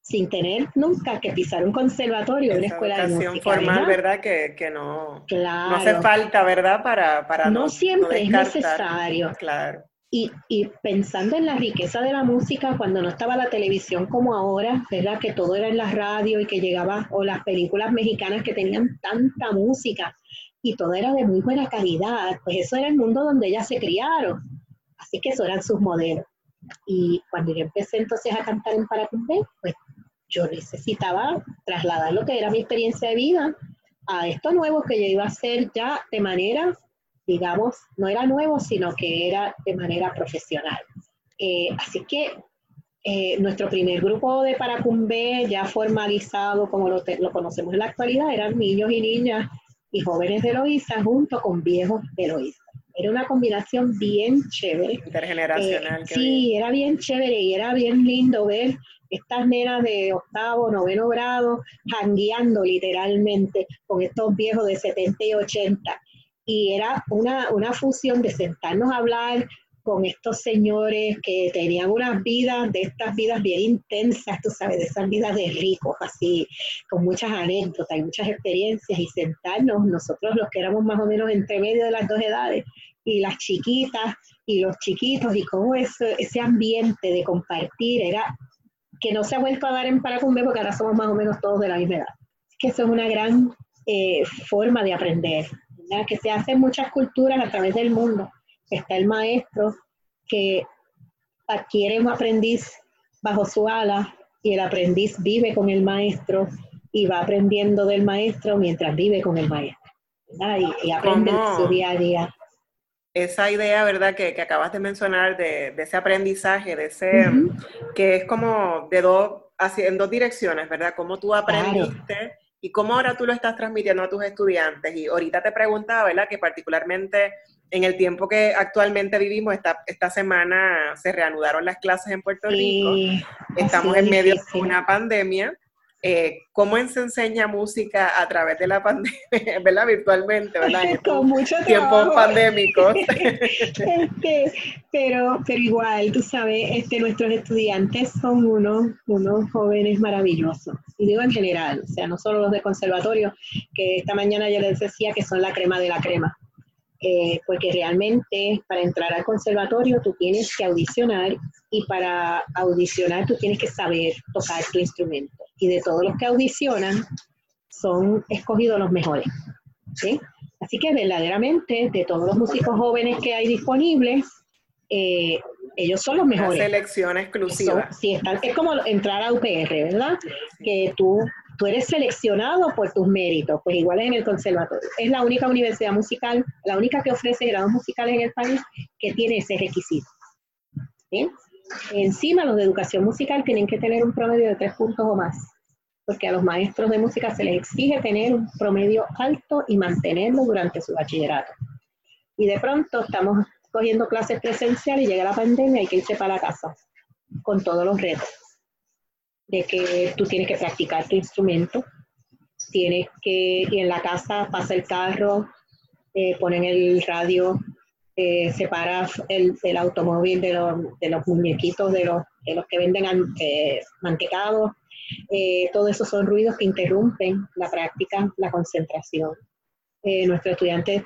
Sin tener nunca que pisar un conservatorio, una escuela de música. formal, ¿verdad? Que, que no, no hace falta, ¿verdad? Para, para no, no siempre es necesario. Claro. Y, pensando en la riqueza de la música, cuando no estaba la televisión como ahora, ¿verdad? Que todo era en la radio y que llegaba, o las películas mexicanas que tenían tanta música y todo era de muy buena calidad, pues eso era el mundo donde ellas se criaron. Así que eso eran sus modelos. Y cuando yo empecé entonces a cantar en Paracumbe, pues yo necesitaba trasladar lo que era mi experiencia de vida a esto nuevo que yo iba a hacer ya de manera digamos, no era nuevo, sino que era de manera profesional. Eh, así que eh, nuestro primer grupo de Paracumbe, ya formalizado como lo, conocemos en la actualidad, eran niños y niñas y jóvenes de Loíza junto con viejos de Loíza. Era una combinación bien chévere. Intergeneracional. Eh, sí, era bien chévere y era bien lindo ver estas nenas de octavo, noveno grado, jangueando literalmente con estos viejos de 70 y 80 y era una, una fusión de sentarnos a hablar con estos señores que tenían unas vidas, de estas vidas bien intensas, tú sabes, de esas vidas de ricos, así, con muchas anécdotas y muchas experiencias, y sentarnos nosotros los que éramos más o menos entre medio de las dos edades, y las chiquitas y los chiquitos, y cómo ese, ese ambiente de compartir era que no se ha vuelto a dar en Paracumbe porque ahora somos más o menos todos de la misma edad. Es que eso es una gran eh, forma de aprender, que se hacen muchas culturas a través del mundo. Está el maestro que adquiere un aprendiz bajo su ala y el aprendiz vive con el maestro y va aprendiendo del maestro mientras vive con el maestro. Y, aprende su día a día. Esa idea, ¿verdad?, que, que acabas de mencionar de, de, ese aprendizaje, de ese, que es como de dos, en dos direcciones, ¿verdad? Cómo tú aprendiste y cómo ahora tú lo estás transmitiendo a tus estudiantes. Y ahorita te preguntaba, ¿verdad? Que particularmente en el tiempo que actualmente vivimos, esta, esta semana se reanudaron las clases en Puerto Rico. Estamos en medio de una pandemia. Eh, cómo se enseña música a través de la pandemia, [laughs] ¿verdad? Virtualmente, ¿verdad? [laughs] Con mucho tiempos pandémicos. [laughs] este, pero, pero igual, tú sabes, este, nuestros estudiantes son unos, unos jóvenes maravillosos. Y digo en general, o sea, no solo los de conservatorio, que esta mañana yo les decía que son la crema de la crema. Eh, porque realmente para entrar al conservatorio tú tienes que audicionar y para audicionar tú tienes que saber tocar tu instrumento. Y de todos los que audicionan son escogidos los mejores. Así que verdaderamente de todos los músicos jóvenes que hay disponibles, eh, ellos son los mejores. Una selección exclusiva. sí, están, es como entrar a UPR, ¿verdad? Que tú tú eres seleccionado por tus méritos, pues igual es en el conservatorio. Es la única universidad musical, la única que ofrece grados musicales en el país que tiene ese requisito. Encima, los de educación musical tienen que tener un promedio de tres puntos o más, porque a los maestros de música se les exige tener un promedio alto y mantenerlo durante su bachillerato. Y de pronto estamos cogiendo clases presenciales y llega la pandemia y hay que irse para la casa con todos los retos de que tú tienes que practicar tu instrumento, tienes que ir en la casa, pasa el carro, eh, ponen el radio, eh, separas el, automóvil de los, de los muñequitos, de los, de los que venden eh, mantecados. Eh, todo eso son ruidos que interrumpen la práctica, la concentración. nuestros estudiantes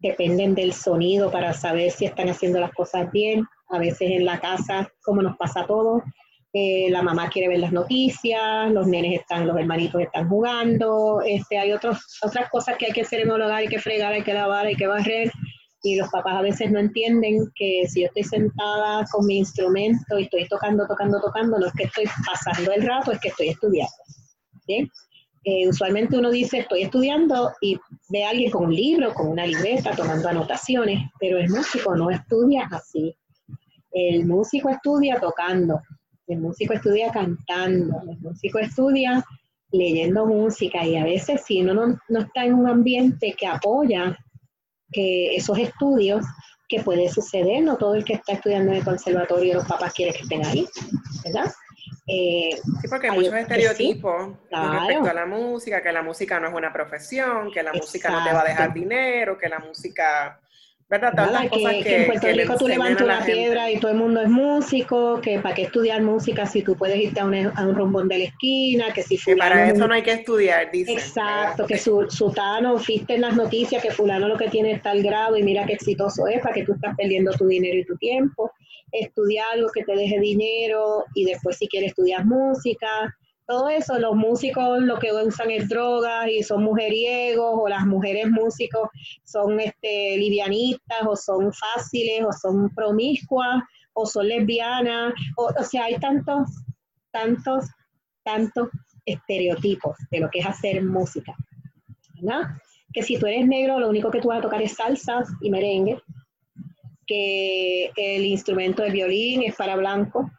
dependen del sonido para saber si están haciendo las cosas bien. A veces en la casa, como nos pasa a todos, eh, la mamá quiere ver las noticias, los nenes están, los hermanitos están jugando, este, hay otros, otras cosas que hay que hacer en el hogar, hay que fregar, hay que lavar, hay que barrer, y los papás a veces no entienden que si yo estoy sentada con mi instrumento y estoy tocando, tocando, tocando, no es que estoy pasando el rato, es que estoy estudiando. Eh, usualmente uno dice estoy estudiando y ve a alguien con un libro, con una libreta, tomando anotaciones, pero el músico no estudia así. El músico estudia tocando, el músico estudia cantando, el músico estudia leyendo música y a veces si uno no, está en un ambiente que apoya que esos estudios, que puede suceder, no todo el que está estudiando en el conservatorio los papás quieren que estén ahí, ¿verdad? Eh, sí, porque hay muchos estereotipos respecto a la música, que la música no es una profesión, que la música no te va a dejar dinero, que la música ¿verdad? que, en Puerto Rico tú levantas una piedra y todo el mundo es músico, que para qué estudiar música si tú puedes irte a un, a un rombón de la esquina, que si fulano... para eso no hay que estudiar, dice. Exacto, que su, sultano, viste en las noticias que fulano lo que tiene es tal grado y mira qué exitoso es, para que tú estás perdiendo tu dinero y tu tiempo. Estudiar algo que te deje dinero y después si quieres estudiar música todo eso, los músicos lo que usan es drogas y son mujeriegos, o las mujeres músicos son este, livianistas, o son fáciles, o son promiscuas, o son lesbianas, o, sea, hay tantos, tantos, tantos estereotipos de lo que es hacer música. Que si tú eres negro, lo único que tú vas a tocar es salsa y merengue, que el instrumento de violín es para blanco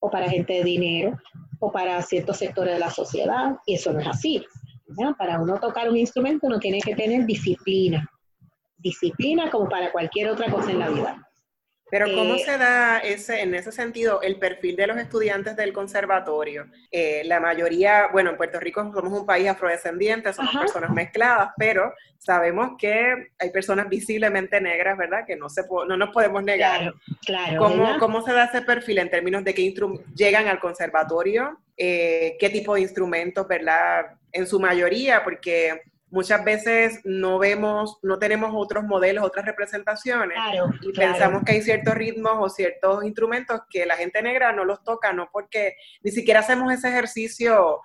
o para gente de dinero, o para ciertos sectores de la sociedad, y eso no es así. Para uno tocar un instrumento uno tiene que tener disciplina, disciplina como para cualquier otra cosa en la vida. Pero ¿cómo eh, se da ese, en ese sentido el perfil de los estudiantes del conservatorio? Eh, la mayoría, bueno, en Puerto Rico somos un país afrodescendiente, somos personas mezcladas, pero sabemos que hay personas visiblemente negras, ¿verdad? Que no, se no nos podemos negar. Claro, claro. ¿Cómo, se da ese perfil en términos de que llegan al conservatorio? Eh, ¿Qué tipo de instrumentos, ¿verdad? En su mayoría, porque muchas veces no vemos, no tenemos otros modelos, otras representaciones y pensamos que hay ciertos ritmos o ciertos instrumentos que la gente negra no los toca, no porque ni siquiera hacemos ese ejercicio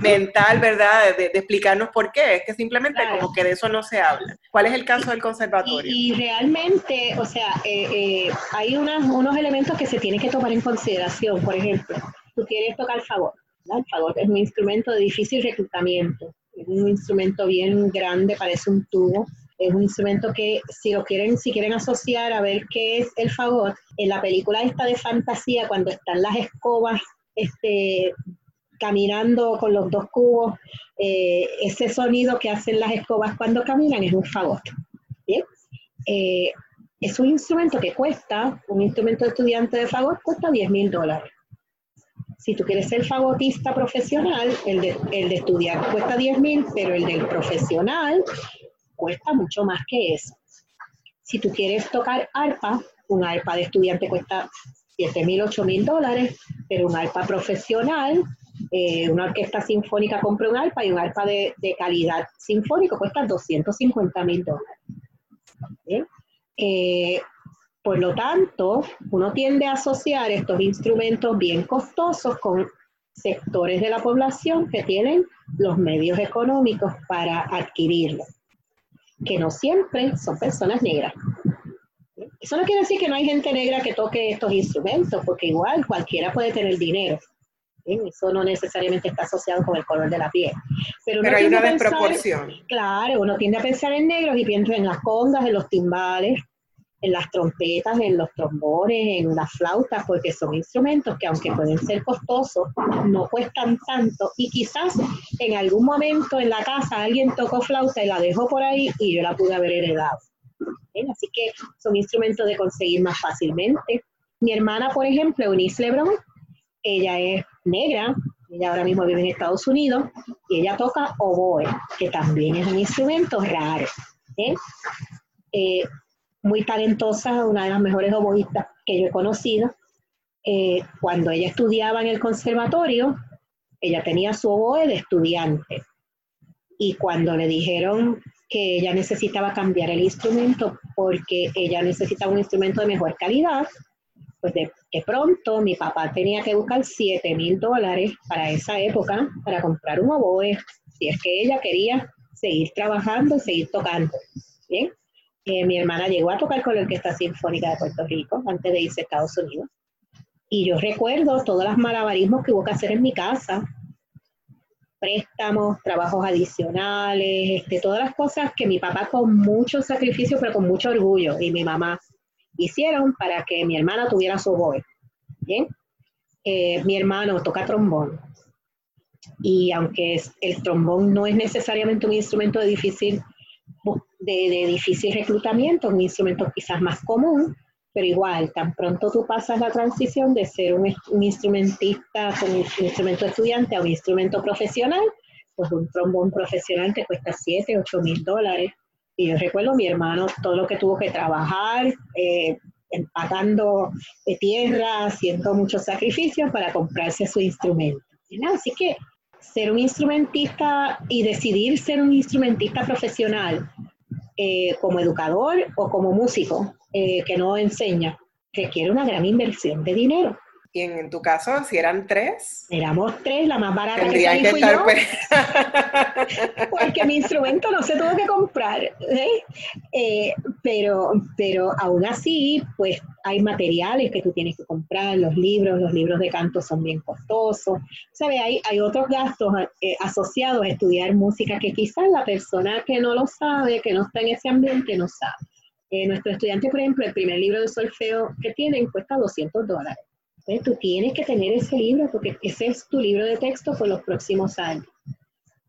mental, ¿verdad? De, explicarnos por qué, es que simplemente como que de eso no se habla. ¿Cuál es el caso del conservatorio? Y, realmente, o sea, eh, eh, hay unos elementos que se tienen que tomar en consideración, por ejemplo, tú quieres tocar el favor. El favor es un instrumento de difícil reclutamiento es un instrumento bien grande, parece un tubo. Es un instrumento que si lo quieren, si quieren asociar a ver qué es el fagot, en la película esta de fantasía, cuando están las escobas este, caminando con los dos cubos, eh, ese sonido que hacen las escobas cuando caminan es un fagot. Eh, es un instrumento que cuesta, un instrumento de estudiante de fagot cuesta 10 mil dólares. Si tú quieres ser fagotista profesional, el de, el de estudiar cuesta 10 mil, pero el del profesional cuesta mucho más que eso. Si tú quieres tocar arpa, un arpa de estudiante cuesta 7 mil, 8 mil dólares, pero un arpa profesional, eh, una orquesta sinfónica compra un arpa y un arpa de, calidad sinfónico cuesta 250 mil dólares. Eh, por lo tanto, uno tiende a asociar estos instrumentos bien costosos con sectores de la población que tienen los medios económicos para adquirirlos, que no siempre son personas negras. Eso no quiere decir que no hay gente negra que toque estos instrumentos, porque igual cualquiera puede tener dinero. Eso no necesariamente está asociado con el color de la piel. Pero, hay una desproporción. claro, uno tiende a pensar en negros y piensa en las congas, en los timbales, en las trompetas, en los trombones, en las flautas, porque son instrumentos que aunque pueden ser costosos, no cuestan tanto y quizás en algún momento en la casa alguien tocó flauta y la dejó por ahí y yo la pude haber heredado. Así que son instrumentos de conseguir más fácilmente. Mi hermana, por ejemplo, Eunice Lebron, ella es negra, ella ahora mismo vive en Estados Unidos y ella toca oboe, que también es un instrumento raro. Eh, muy talentosa, una de las mejores oboístas que yo he conocido. Eh, cuando ella estudiaba en el conservatorio, ella tenía su oboe de estudiante. Y cuando le dijeron que ella necesitaba cambiar el instrumento porque ella necesitaba un instrumento de mejor calidad, pues de, pronto mi papá tenía que buscar 7 mil dólares para esa época para comprar un oboe, si es que ella quería seguir trabajando y seguir tocando. Bien, eh, mi hermana llegó a tocar con la Orquesta Sinfónica de Puerto Rico antes de irse a Estados Unidos. Y yo recuerdo todos los malabarismos que hubo que hacer en mi casa, préstamos, trabajos adicionales, este, todas las cosas que mi papá con mucho sacrificio, pero con mucho orgullo, y mi mamá hicieron para que mi hermana tuviera su voz. ¿bien? Eh, mi hermano toca trombón. Y aunque el trombón no es necesariamente un instrumento de difícil de, difícil reclutamiento, un instrumento quizás más común, pero igual, tan pronto tú pasas la transición de ser un, instrumentista con un instrumento estudiante a un instrumento profesional, pues un trombón profesional te cuesta 7, 8 mil dólares. Y yo recuerdo a mi hermano todo lo que tuvo que trabajar, eh, empacando de tierra, haciendo muchos sacrificios para comprarse su instrumento. Así que ser un instrumentista y decidir ser un instrumentista profesional eh, como educador o como músico eh, que no enseña, requiere una gran inversión de dinero. Y en, tu caso, si eran tres. Éramos tres, la más barata que, que fui yo. [laughs] [laughs] porque mi instrumento no se tuvo que comprar. ¿eh? Eh, pero, pero aún así, pues hay materiales que tú tienes que comprar, los libros, los libros de canto son bien costosos. ¿Sabe? Hay, hay otros gastos eh, asociados a estudiar música que quizás la persona que no lo sabe, que no está en ese ambiente, no sabe. nuestro estudiante, por ejemplo, el primer libro de solfeo que tienen cuesta 200 dólares tú tienes que tener ese libro porque ese es tu libro de texto por los próximos años.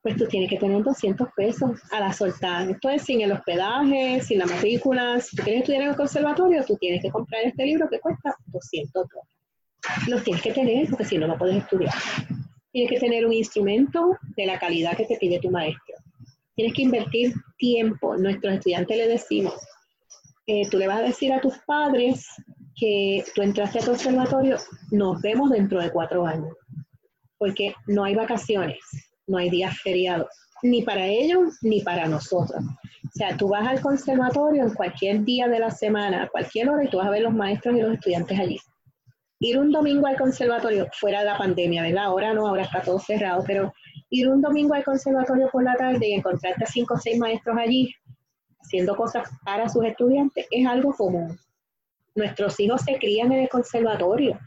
Pues tú tienes que tener 200 pesos a la soltada. Esto es sin el hospedaje, sin la matrícula. Si tú quieres estudiar en el conservatorio, tú tienes que comprar este libro que cuesta 200 dólares. Los tienes que tener porque si no, no puedes estudiar. Tienes que tener un instrumento de la calidad que te pide tu maestro. Tienes que invertir tiempo. Nuestros estudiantes le decimos, eh, tú le vas a decir a tus padres que tú entraste al conservatorio, nos vemos dentro de cuatro años, porque no hay vacaciones, no hay días feriados, ni para ellos ni para nosotros. O sea, tú vas al conservatorio en cualquier día de la semana, a cualquier hora, y tú vas a ver los maestros y los estudiantes allí. Ir un domingo al conservatorio, fuera de la pandemia, ¿verdad? Ahora no, ahora está todo cerrado, pero ir un domingo al conservatorio por la tarde y encontrarte a cinco o seis maestros allí haciendo cosas para sus estudiantes es algo común nuestros hijos se crían en el conservatorio,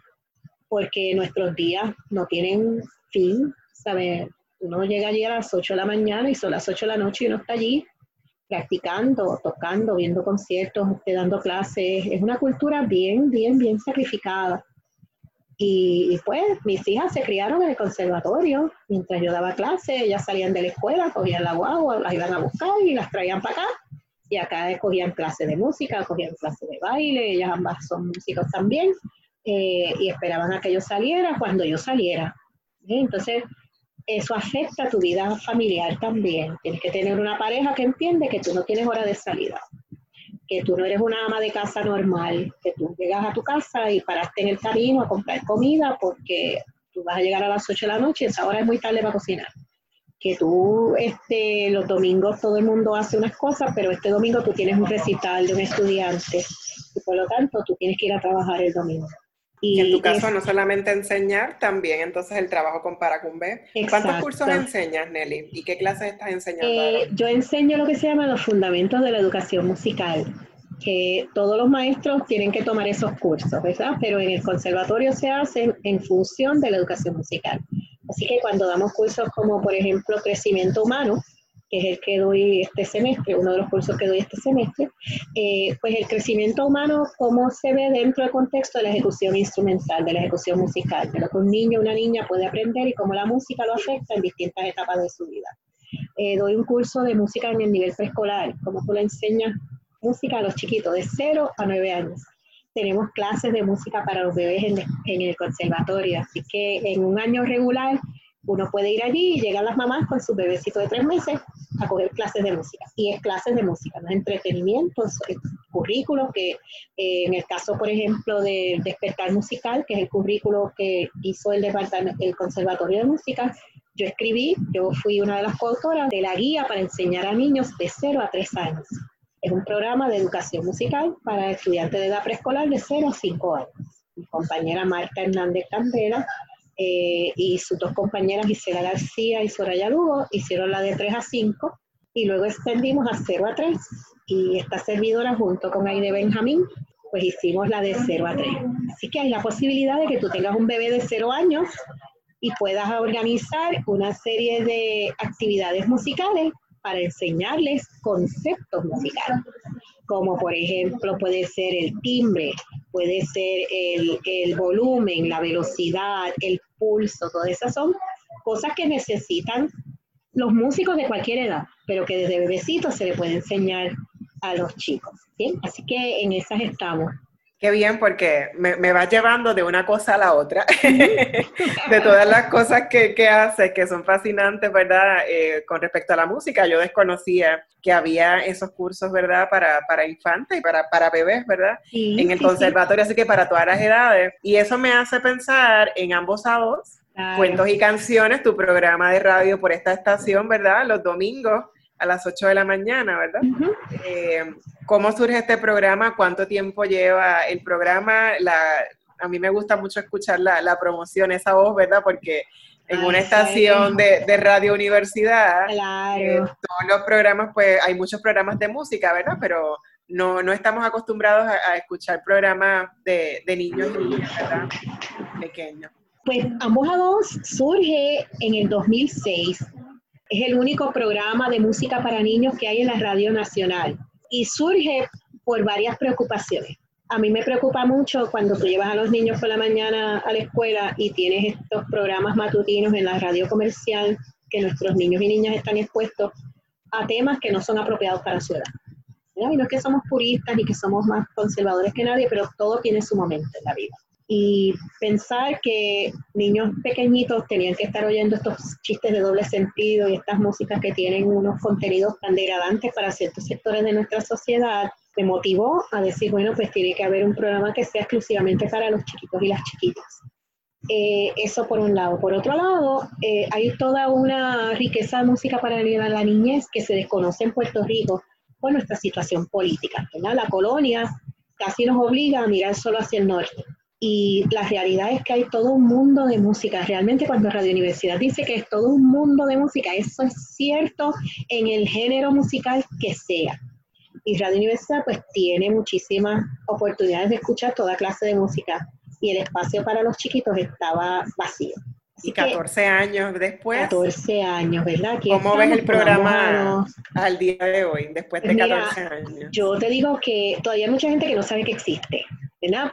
porque nuestros días no tienen fin, ¿sabes? Uno llega allí a las 8 de la mañana y son las 8 de la noche y uno está allí practicando, tocando, viendo conciertos, dando clases. Es una cultura bien, bien, bien sacrificada. Y, pues mis hijas se criaron en el conservatorio. Mientras yo daba clases, ellas salían de la escuela, cogían la guagua, las iban a buscar y las traían para acá y acá escogían clase de música, cogían clase de baile, ellas ambas son músicos también, eh, y esperaban a que yo saliera cuando yo saliera. Entonces, eso afecta tu vida familiar también. Tienes que tener una pareja que entiende que tú no tienes hora de salida, que tú no eres una ama de casa normal, que tú llegas a tu casa y paraste en el camino a comprar comida porque tú vas a llegar a las 8 de la noche y esa hora es muy tarde para cocinar que tú este, los domingos todo el mundo hace unas cosas, pero este domingo tú tienes un recital de un estudiante y por lo tanto tú tienes que ir a trabajar el domingo. Y, en tu caso no solamente enseñar, también entonces el trabajo con Paracumbe. ¿Cuántos cursos enseñas, Nelly? ¿Y qué clases estás enseñando? Eh, yo enseño lo que se llama los fundamentos de la educación musical. Que todos los maestros tienen que tomar esos cursos, ¿verdad? Pero en el conservatorio se hacen en función de la educación musical. Así que cuando damos cursos como, por ejemplo, crecimiento humano, que es el que doy este semestre, uno de los cursos que doy este semestre, eh, pues el crecimiento humano, cómo se ve dentro del contexto de la ejecución instrumental, de la ejecución musical, de lo que un niño o una niña puede aprender y cómo la música lo afecta en distintas etapas de su vida. Eh, doy un curso de música en el nivel preescolar, cómo tú le enseñas música a los chiquitos de 0 a 9 años. Tenemos clases de música para los bebés en, el conservatorio, así que en un año regular uno puede ir allí y llegan las mamás con su bebecito de tres meses a coger clases de música. Y es clases de música, no es entretenimiento, es currículo que eh, en el caso, por ejemplo, de Despertar Musical, que es el currículo que hizo el, el Conservatorio de Música, yo escribí, yo fui una de las coautoras de la guía para enseñar a niños de 0 a 3 años. Es un programa de educación musical para estudiantes de edad preescolar de 0 a 5 años. Mi compañera Marta Hernández Candela eh, y sus dos compañeras Gisela García y Soraya Lugo hicieron la de 3 a 5 y luego extendimos a 0 a 3 y esta servidora junto con Aide Benjamín pues hicimos la de 0 a 3. Así que hay la posibilidad de que tú tengas un bebé de 0 años y puedas organizar una serie de actividades musicales para enseñarles conceptos musicales, como por ejemplo puede ser el timbre, puede ser el, volumen, la velocidad, el pulso, todas esas son cosas que necesitan los músicos de cualquier edad, pero que desde bebecitos se le puede enseñar a los chicos. Así que en esas estamos. Qué bien, porque me, me vas llevando de una cosa a la otra, [laughs] de todas las cosas que, que haces, que son fascinantes, ¿verdad? Eh, con respecto a la música, yo desconocía que había esos cursos, ¿verdad? Para, para infantes y para, para bebés, ¿verdad? en el conservatorio, así que para todas las edades. Y eso me hace pensar en ambos a dos, cuentos y canciones, tu programa de radio por esta estación, ¿verdad? Los domingos a las 8 de la mañana, ¿verdad? Eh, ¿Cómo surge este programa? ¿Cuánto tiempo lleva el programa? La, a mí me gusta mucho escuchar la, la promoción, esa voz, ¿verdad? Porque en una estación de, de, radio universidad, eh, todos los programas, pues hay muchos programas de música, ¿verdad? Pero no, no estamos acostumbrados a, a escuchar programas de, de, niños y niñas, ¿verdad? Pequeños. Pues ambos a dos surge en el 2006 es el único programa de música para niños que hay en la Radio Nacional y surge por varias preocupaciones. A mí me preocupa mucho cuando tú llevas a los niños por la mañana a la escuela y tienes estos programas matutinos en la radio comercial que nuestros niños y niñas están expuestos a temas que no son apropiados para su edad. No es que somos puristas ni que somos más conservadores que nadie, pero todo tiene su momento en la vida y pensar que niños pequeñitos tenían que estar oyendo estos chistes de doble sentido y estas músicas que tienen unos contenidos tan degradantes para ciertos sectores de nuestra sociedad, me motivó a decir, bueno, pues tiene que haber un programa que sea exclusivamente para los chiquitos y las chiquitas. Eh, eso por un lado. Por otro lado, eh, hay toda una riqueza de música para la niñez que se desconoce en Puerto Rico por nuestra situación política. La colonia casi nos obliga a mirar solo hacia el norte y la realidad es que hay todo un mundo de música. Realmente cuando Radio Universidad dice que es todo un mundo de música, eso es cierto en el género musical que sea. Y Radio Universidad pues tiene muchísimas oportunidades de escuchar toda clase de música y el espacio para los chiquitos estaba vacío. y 14 años después. 14 años, ¿verdad? ¿Cómo ves el programa al día de hoy, después de 14 años? Yo te digo que todavía hay mucha gente que no sabe que existe.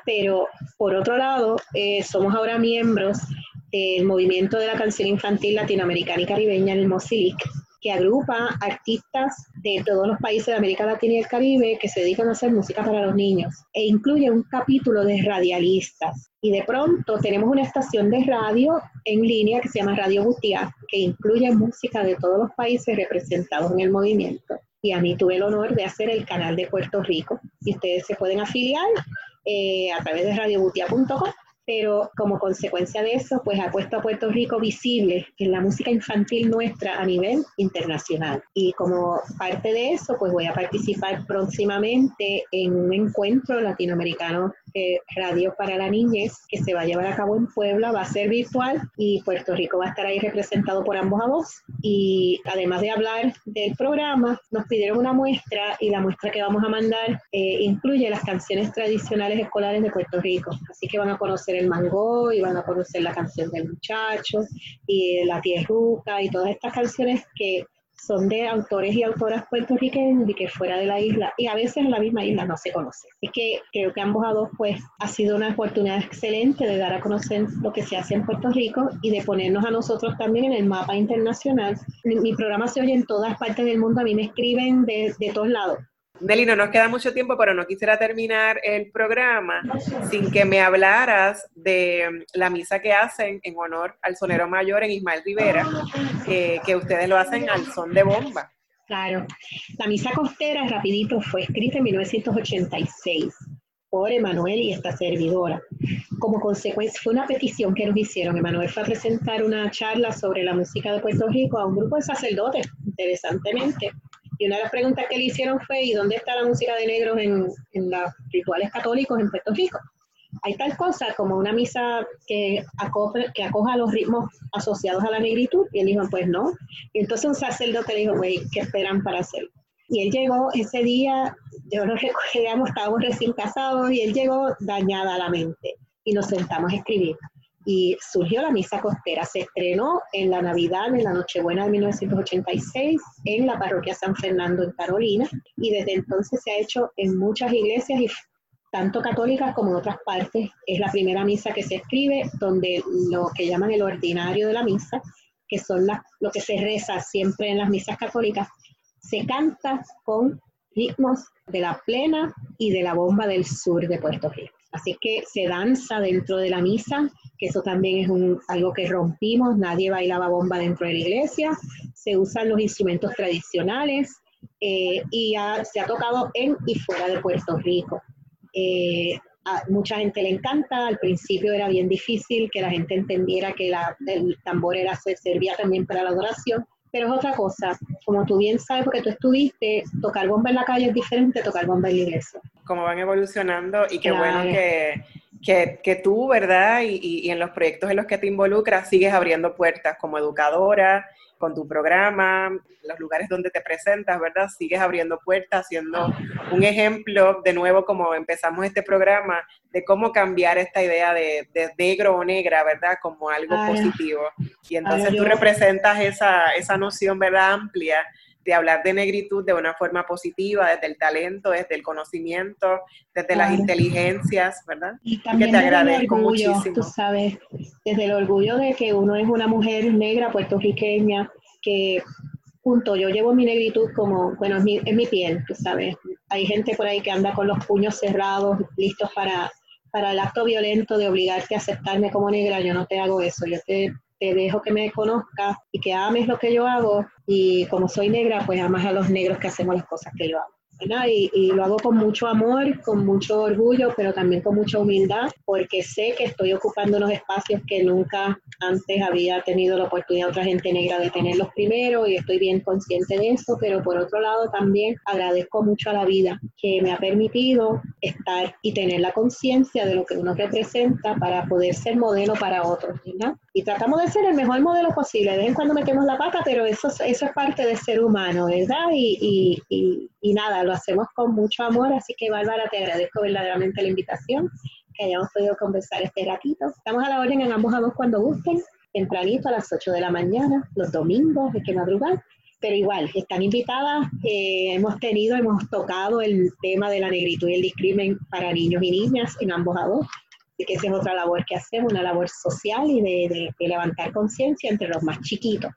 Pero por otro lado, eh, somos ahora miembros del movimiento de la canción infantil latinoamericana y caribeña, el MOSILIC, que agrupa artistas de todos los países de América Latina y el Caribe que se dedican a hacer música para los niños e incluye un capítulo de radialistas. Y de pronto tenemos una estación de radio en línea que se llama Radio Butia, que incluye música de todos los países representados en el movimiento. Y a mí tuve el honor de hacer el canal de Puerto Rico. Y ustedes se pueden afiliar eh, a través de radiobutia.com, pero como consecuencia de eso, pues ha puesto a Puerto Rico visible en la música infantil nuestra a nivel internacional. Y como parte de eso, pues voy a participar próximamente en un encuentro latinoamericano eh, Radio para la Niñez que se va a llevar a cabo en Puebla, va a ser virtual y Puerto Rico va a estar ahí representado por ambos a voz. Y además de hablar del programa, nos pidieron una muestra y la muestra que vamos a mandar eh, incluye las canciones tradicionales escolares de Puerto Rico. Así que van a conocer el mango y van a conocer la canción del muchacho y la tierruca y todas estas canciones que son de autores y autoras puertorriqueños y que fuera de la isla y a veces en la misma isla no se conoce. Es que creo que ambos a dos pues ha sido una oportunidad excelente de dar a conocer lo que se hace en Puerto Rico y de ponernos a nosotros también en el mapa internacional. Mi, programa se oye en todas partes del mundo, a mí me escriben de, de todos lados Nelly, no nos queda mucho tiempo, pero no quisiera terminar el programa sin que me hablaras de la misa que hacen en honor al sonero mayor en Ismael Rivera, que ustedes lo hacen al son de bomba. Claro, la misa costera, rapidito, fue escrita en 1986 por Emanuel y esta servidora. Como consecuencia, fue una petición que nos hicieron. Emanuel fue a presentar una charla sobre la música de Puerto Rico a un grupo de sacerdotes, interesantemente. Y una de las preguntas que le hicieron fue, ¿y dónde está la música de negros en, en los rituales católicos en Puerto Rico? Hay tal cosa como una misa que, acoge, que acoja los ritmos asociados a la negritud. Y él dijo, pues no. Y entonces un sacerdote le dijo, güey, ¿qué esperan para hacerlo? Y él llegó ese día, yo no [laughs] recuerdo, estábamos recién casados, y él llegó dañada la mente. Y nos sentamos a escribir y surgió la Misa Costera. Se estrenó en la Navidad, en la Nochebuena de 1986, en la parroquia San Fernando en Carolina, y desde entonces se ha hecho en muchas iglesias, tanto católicas como en otras partes. Es la primera misa que se escribe, donde lo que llaman el ordinario de la misa, que son lo que se reza siempre en las misas católicas, se canta con ritmos de la plena y de la bomba del sur de Puerto Rico. Así que se danza dentro de la misa, que eso también es un, algo que rompimos, nadie bailaba bomba dentro de la iglesia, se usan los instrumentos tradicionales eh, y se ha tocado en y fuera de Puerto Rico. Eh, a mucha gente le encanta, al principio era bien difícil que la gente entendiera que el tambor era, se servía también para la adoración, pero es otra cosa. Como tú bien sabes, porque tú estuviste, tocar bomba en la calle es diferente de tocar bomba en la iglesia. Como van evolucionando y qué bueno que, que, que, tú, ¿verdad? Y, y, y, en los proyectos en los que te involucras sigues abriendo puertas como educadora con tu programa, los lugares donde te presentas, ¿verdad? Sigues abriendo puertas, siendo un ejemplo, de nuevo, como empezamos este programa, de cómo cambiar esta idea de, negro o negra, ¿verdad? Como algo positivo. Y entonces tú representas esa, esa noción, ¿verdad? Amplia de hablar de negritud de una forma positiva, desde el talento, desde el conocimiento, desde las inteligencias, ¿verdad? Y también que te agradezco orgullo, muchísimo. Tú sabes, desde el orgullo de que uno es una mujer negra puertorriqueña, que punto, yo llevo mi negritud como, bueno, es mi, es mi piel, tú sabes. Hay gente por ahí que anda con los puños cerrados, listos para, para el acto violento de obligarte a aceptarme como negra. Yo no te hago eso, yo te te dejo que me conozcas y que ames lo que yo hago y como soy negra, pues amas a los negros que hacemos las cosas que yo hago. Y, lo hago con mucho amor, con mucho orgullo, pero también con mucha humildad, porque sé que estoy ocupando unos espacios que nunca antes había tenido la oportunidad otra gente negra de tenerlos primero y estoy bien consciente de eso, pero por otro lado también agradezco mucho a la vida que me ha permitido estar y tener la conciencia de lo que uno representa para poder ser modelo para otros, ¿verdad? Y tratamos de ser el mejor modelo posible. De vez en cuando metemos la pata, pero eso, eso es parte del ser humano, ¿verdad? Y, y, y nada, lo hacemos con mucho amor, así que Bárbara, te agradezco verdaderamente la invitación, que hayamos podido conversar este ratito. Estamos a la orden en ambos a dos cuando gusten, tempranito a las 8 de la mañana, los domingos, hay que madrugar, pero igual, están invitadas, eh, hemos tenido, hemos tocado el tema de la negritud y el discrimen para niños y niñas en ambos a dos, así que esa es otra labor que hacemos, una labor social y de, de levantar conciencia entre los más chiquitos,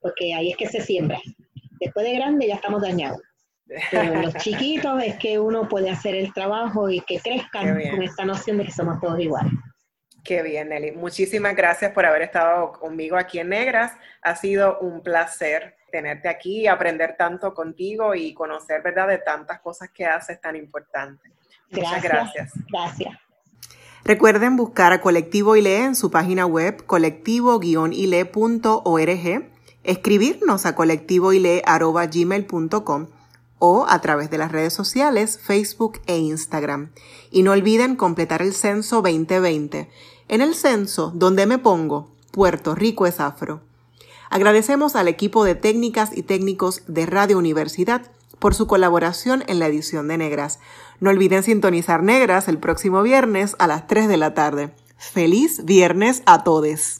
porque ahí es que se siembra. Después de grande ya estamos dañados [laughs] los chiquitos es que uno puede hacer el trabajo y que crezcan con esta noción de que somos todos iguales. Qué bien, Nelly. Muchísimas gracias por haber estado conmigo aquí en Negras. Ha sido un placer tenerte aquí, aprender tanto contigo y conocer, ¿verdad?, de tantas cosas que haces tan importantes. Muchas gracias. Gracias. Recuerden buscar a Colectivo ILE en su página web colectivo-ile.org, escribirnos a colectivoile.gmail.com o a través de las redes sociales Facebook e Instagram. Y no olviden completar el censo 2020. En el censo, donde me pongo, Puerto Rico es afro. Agradecemos al equipo de técnicas y técnicos de Radio Universidad por su colaboración en la edición de Negras. No olviden sintonizar Negras el próximo viernes a las 3 de la tarde. Feliz viernes a todos.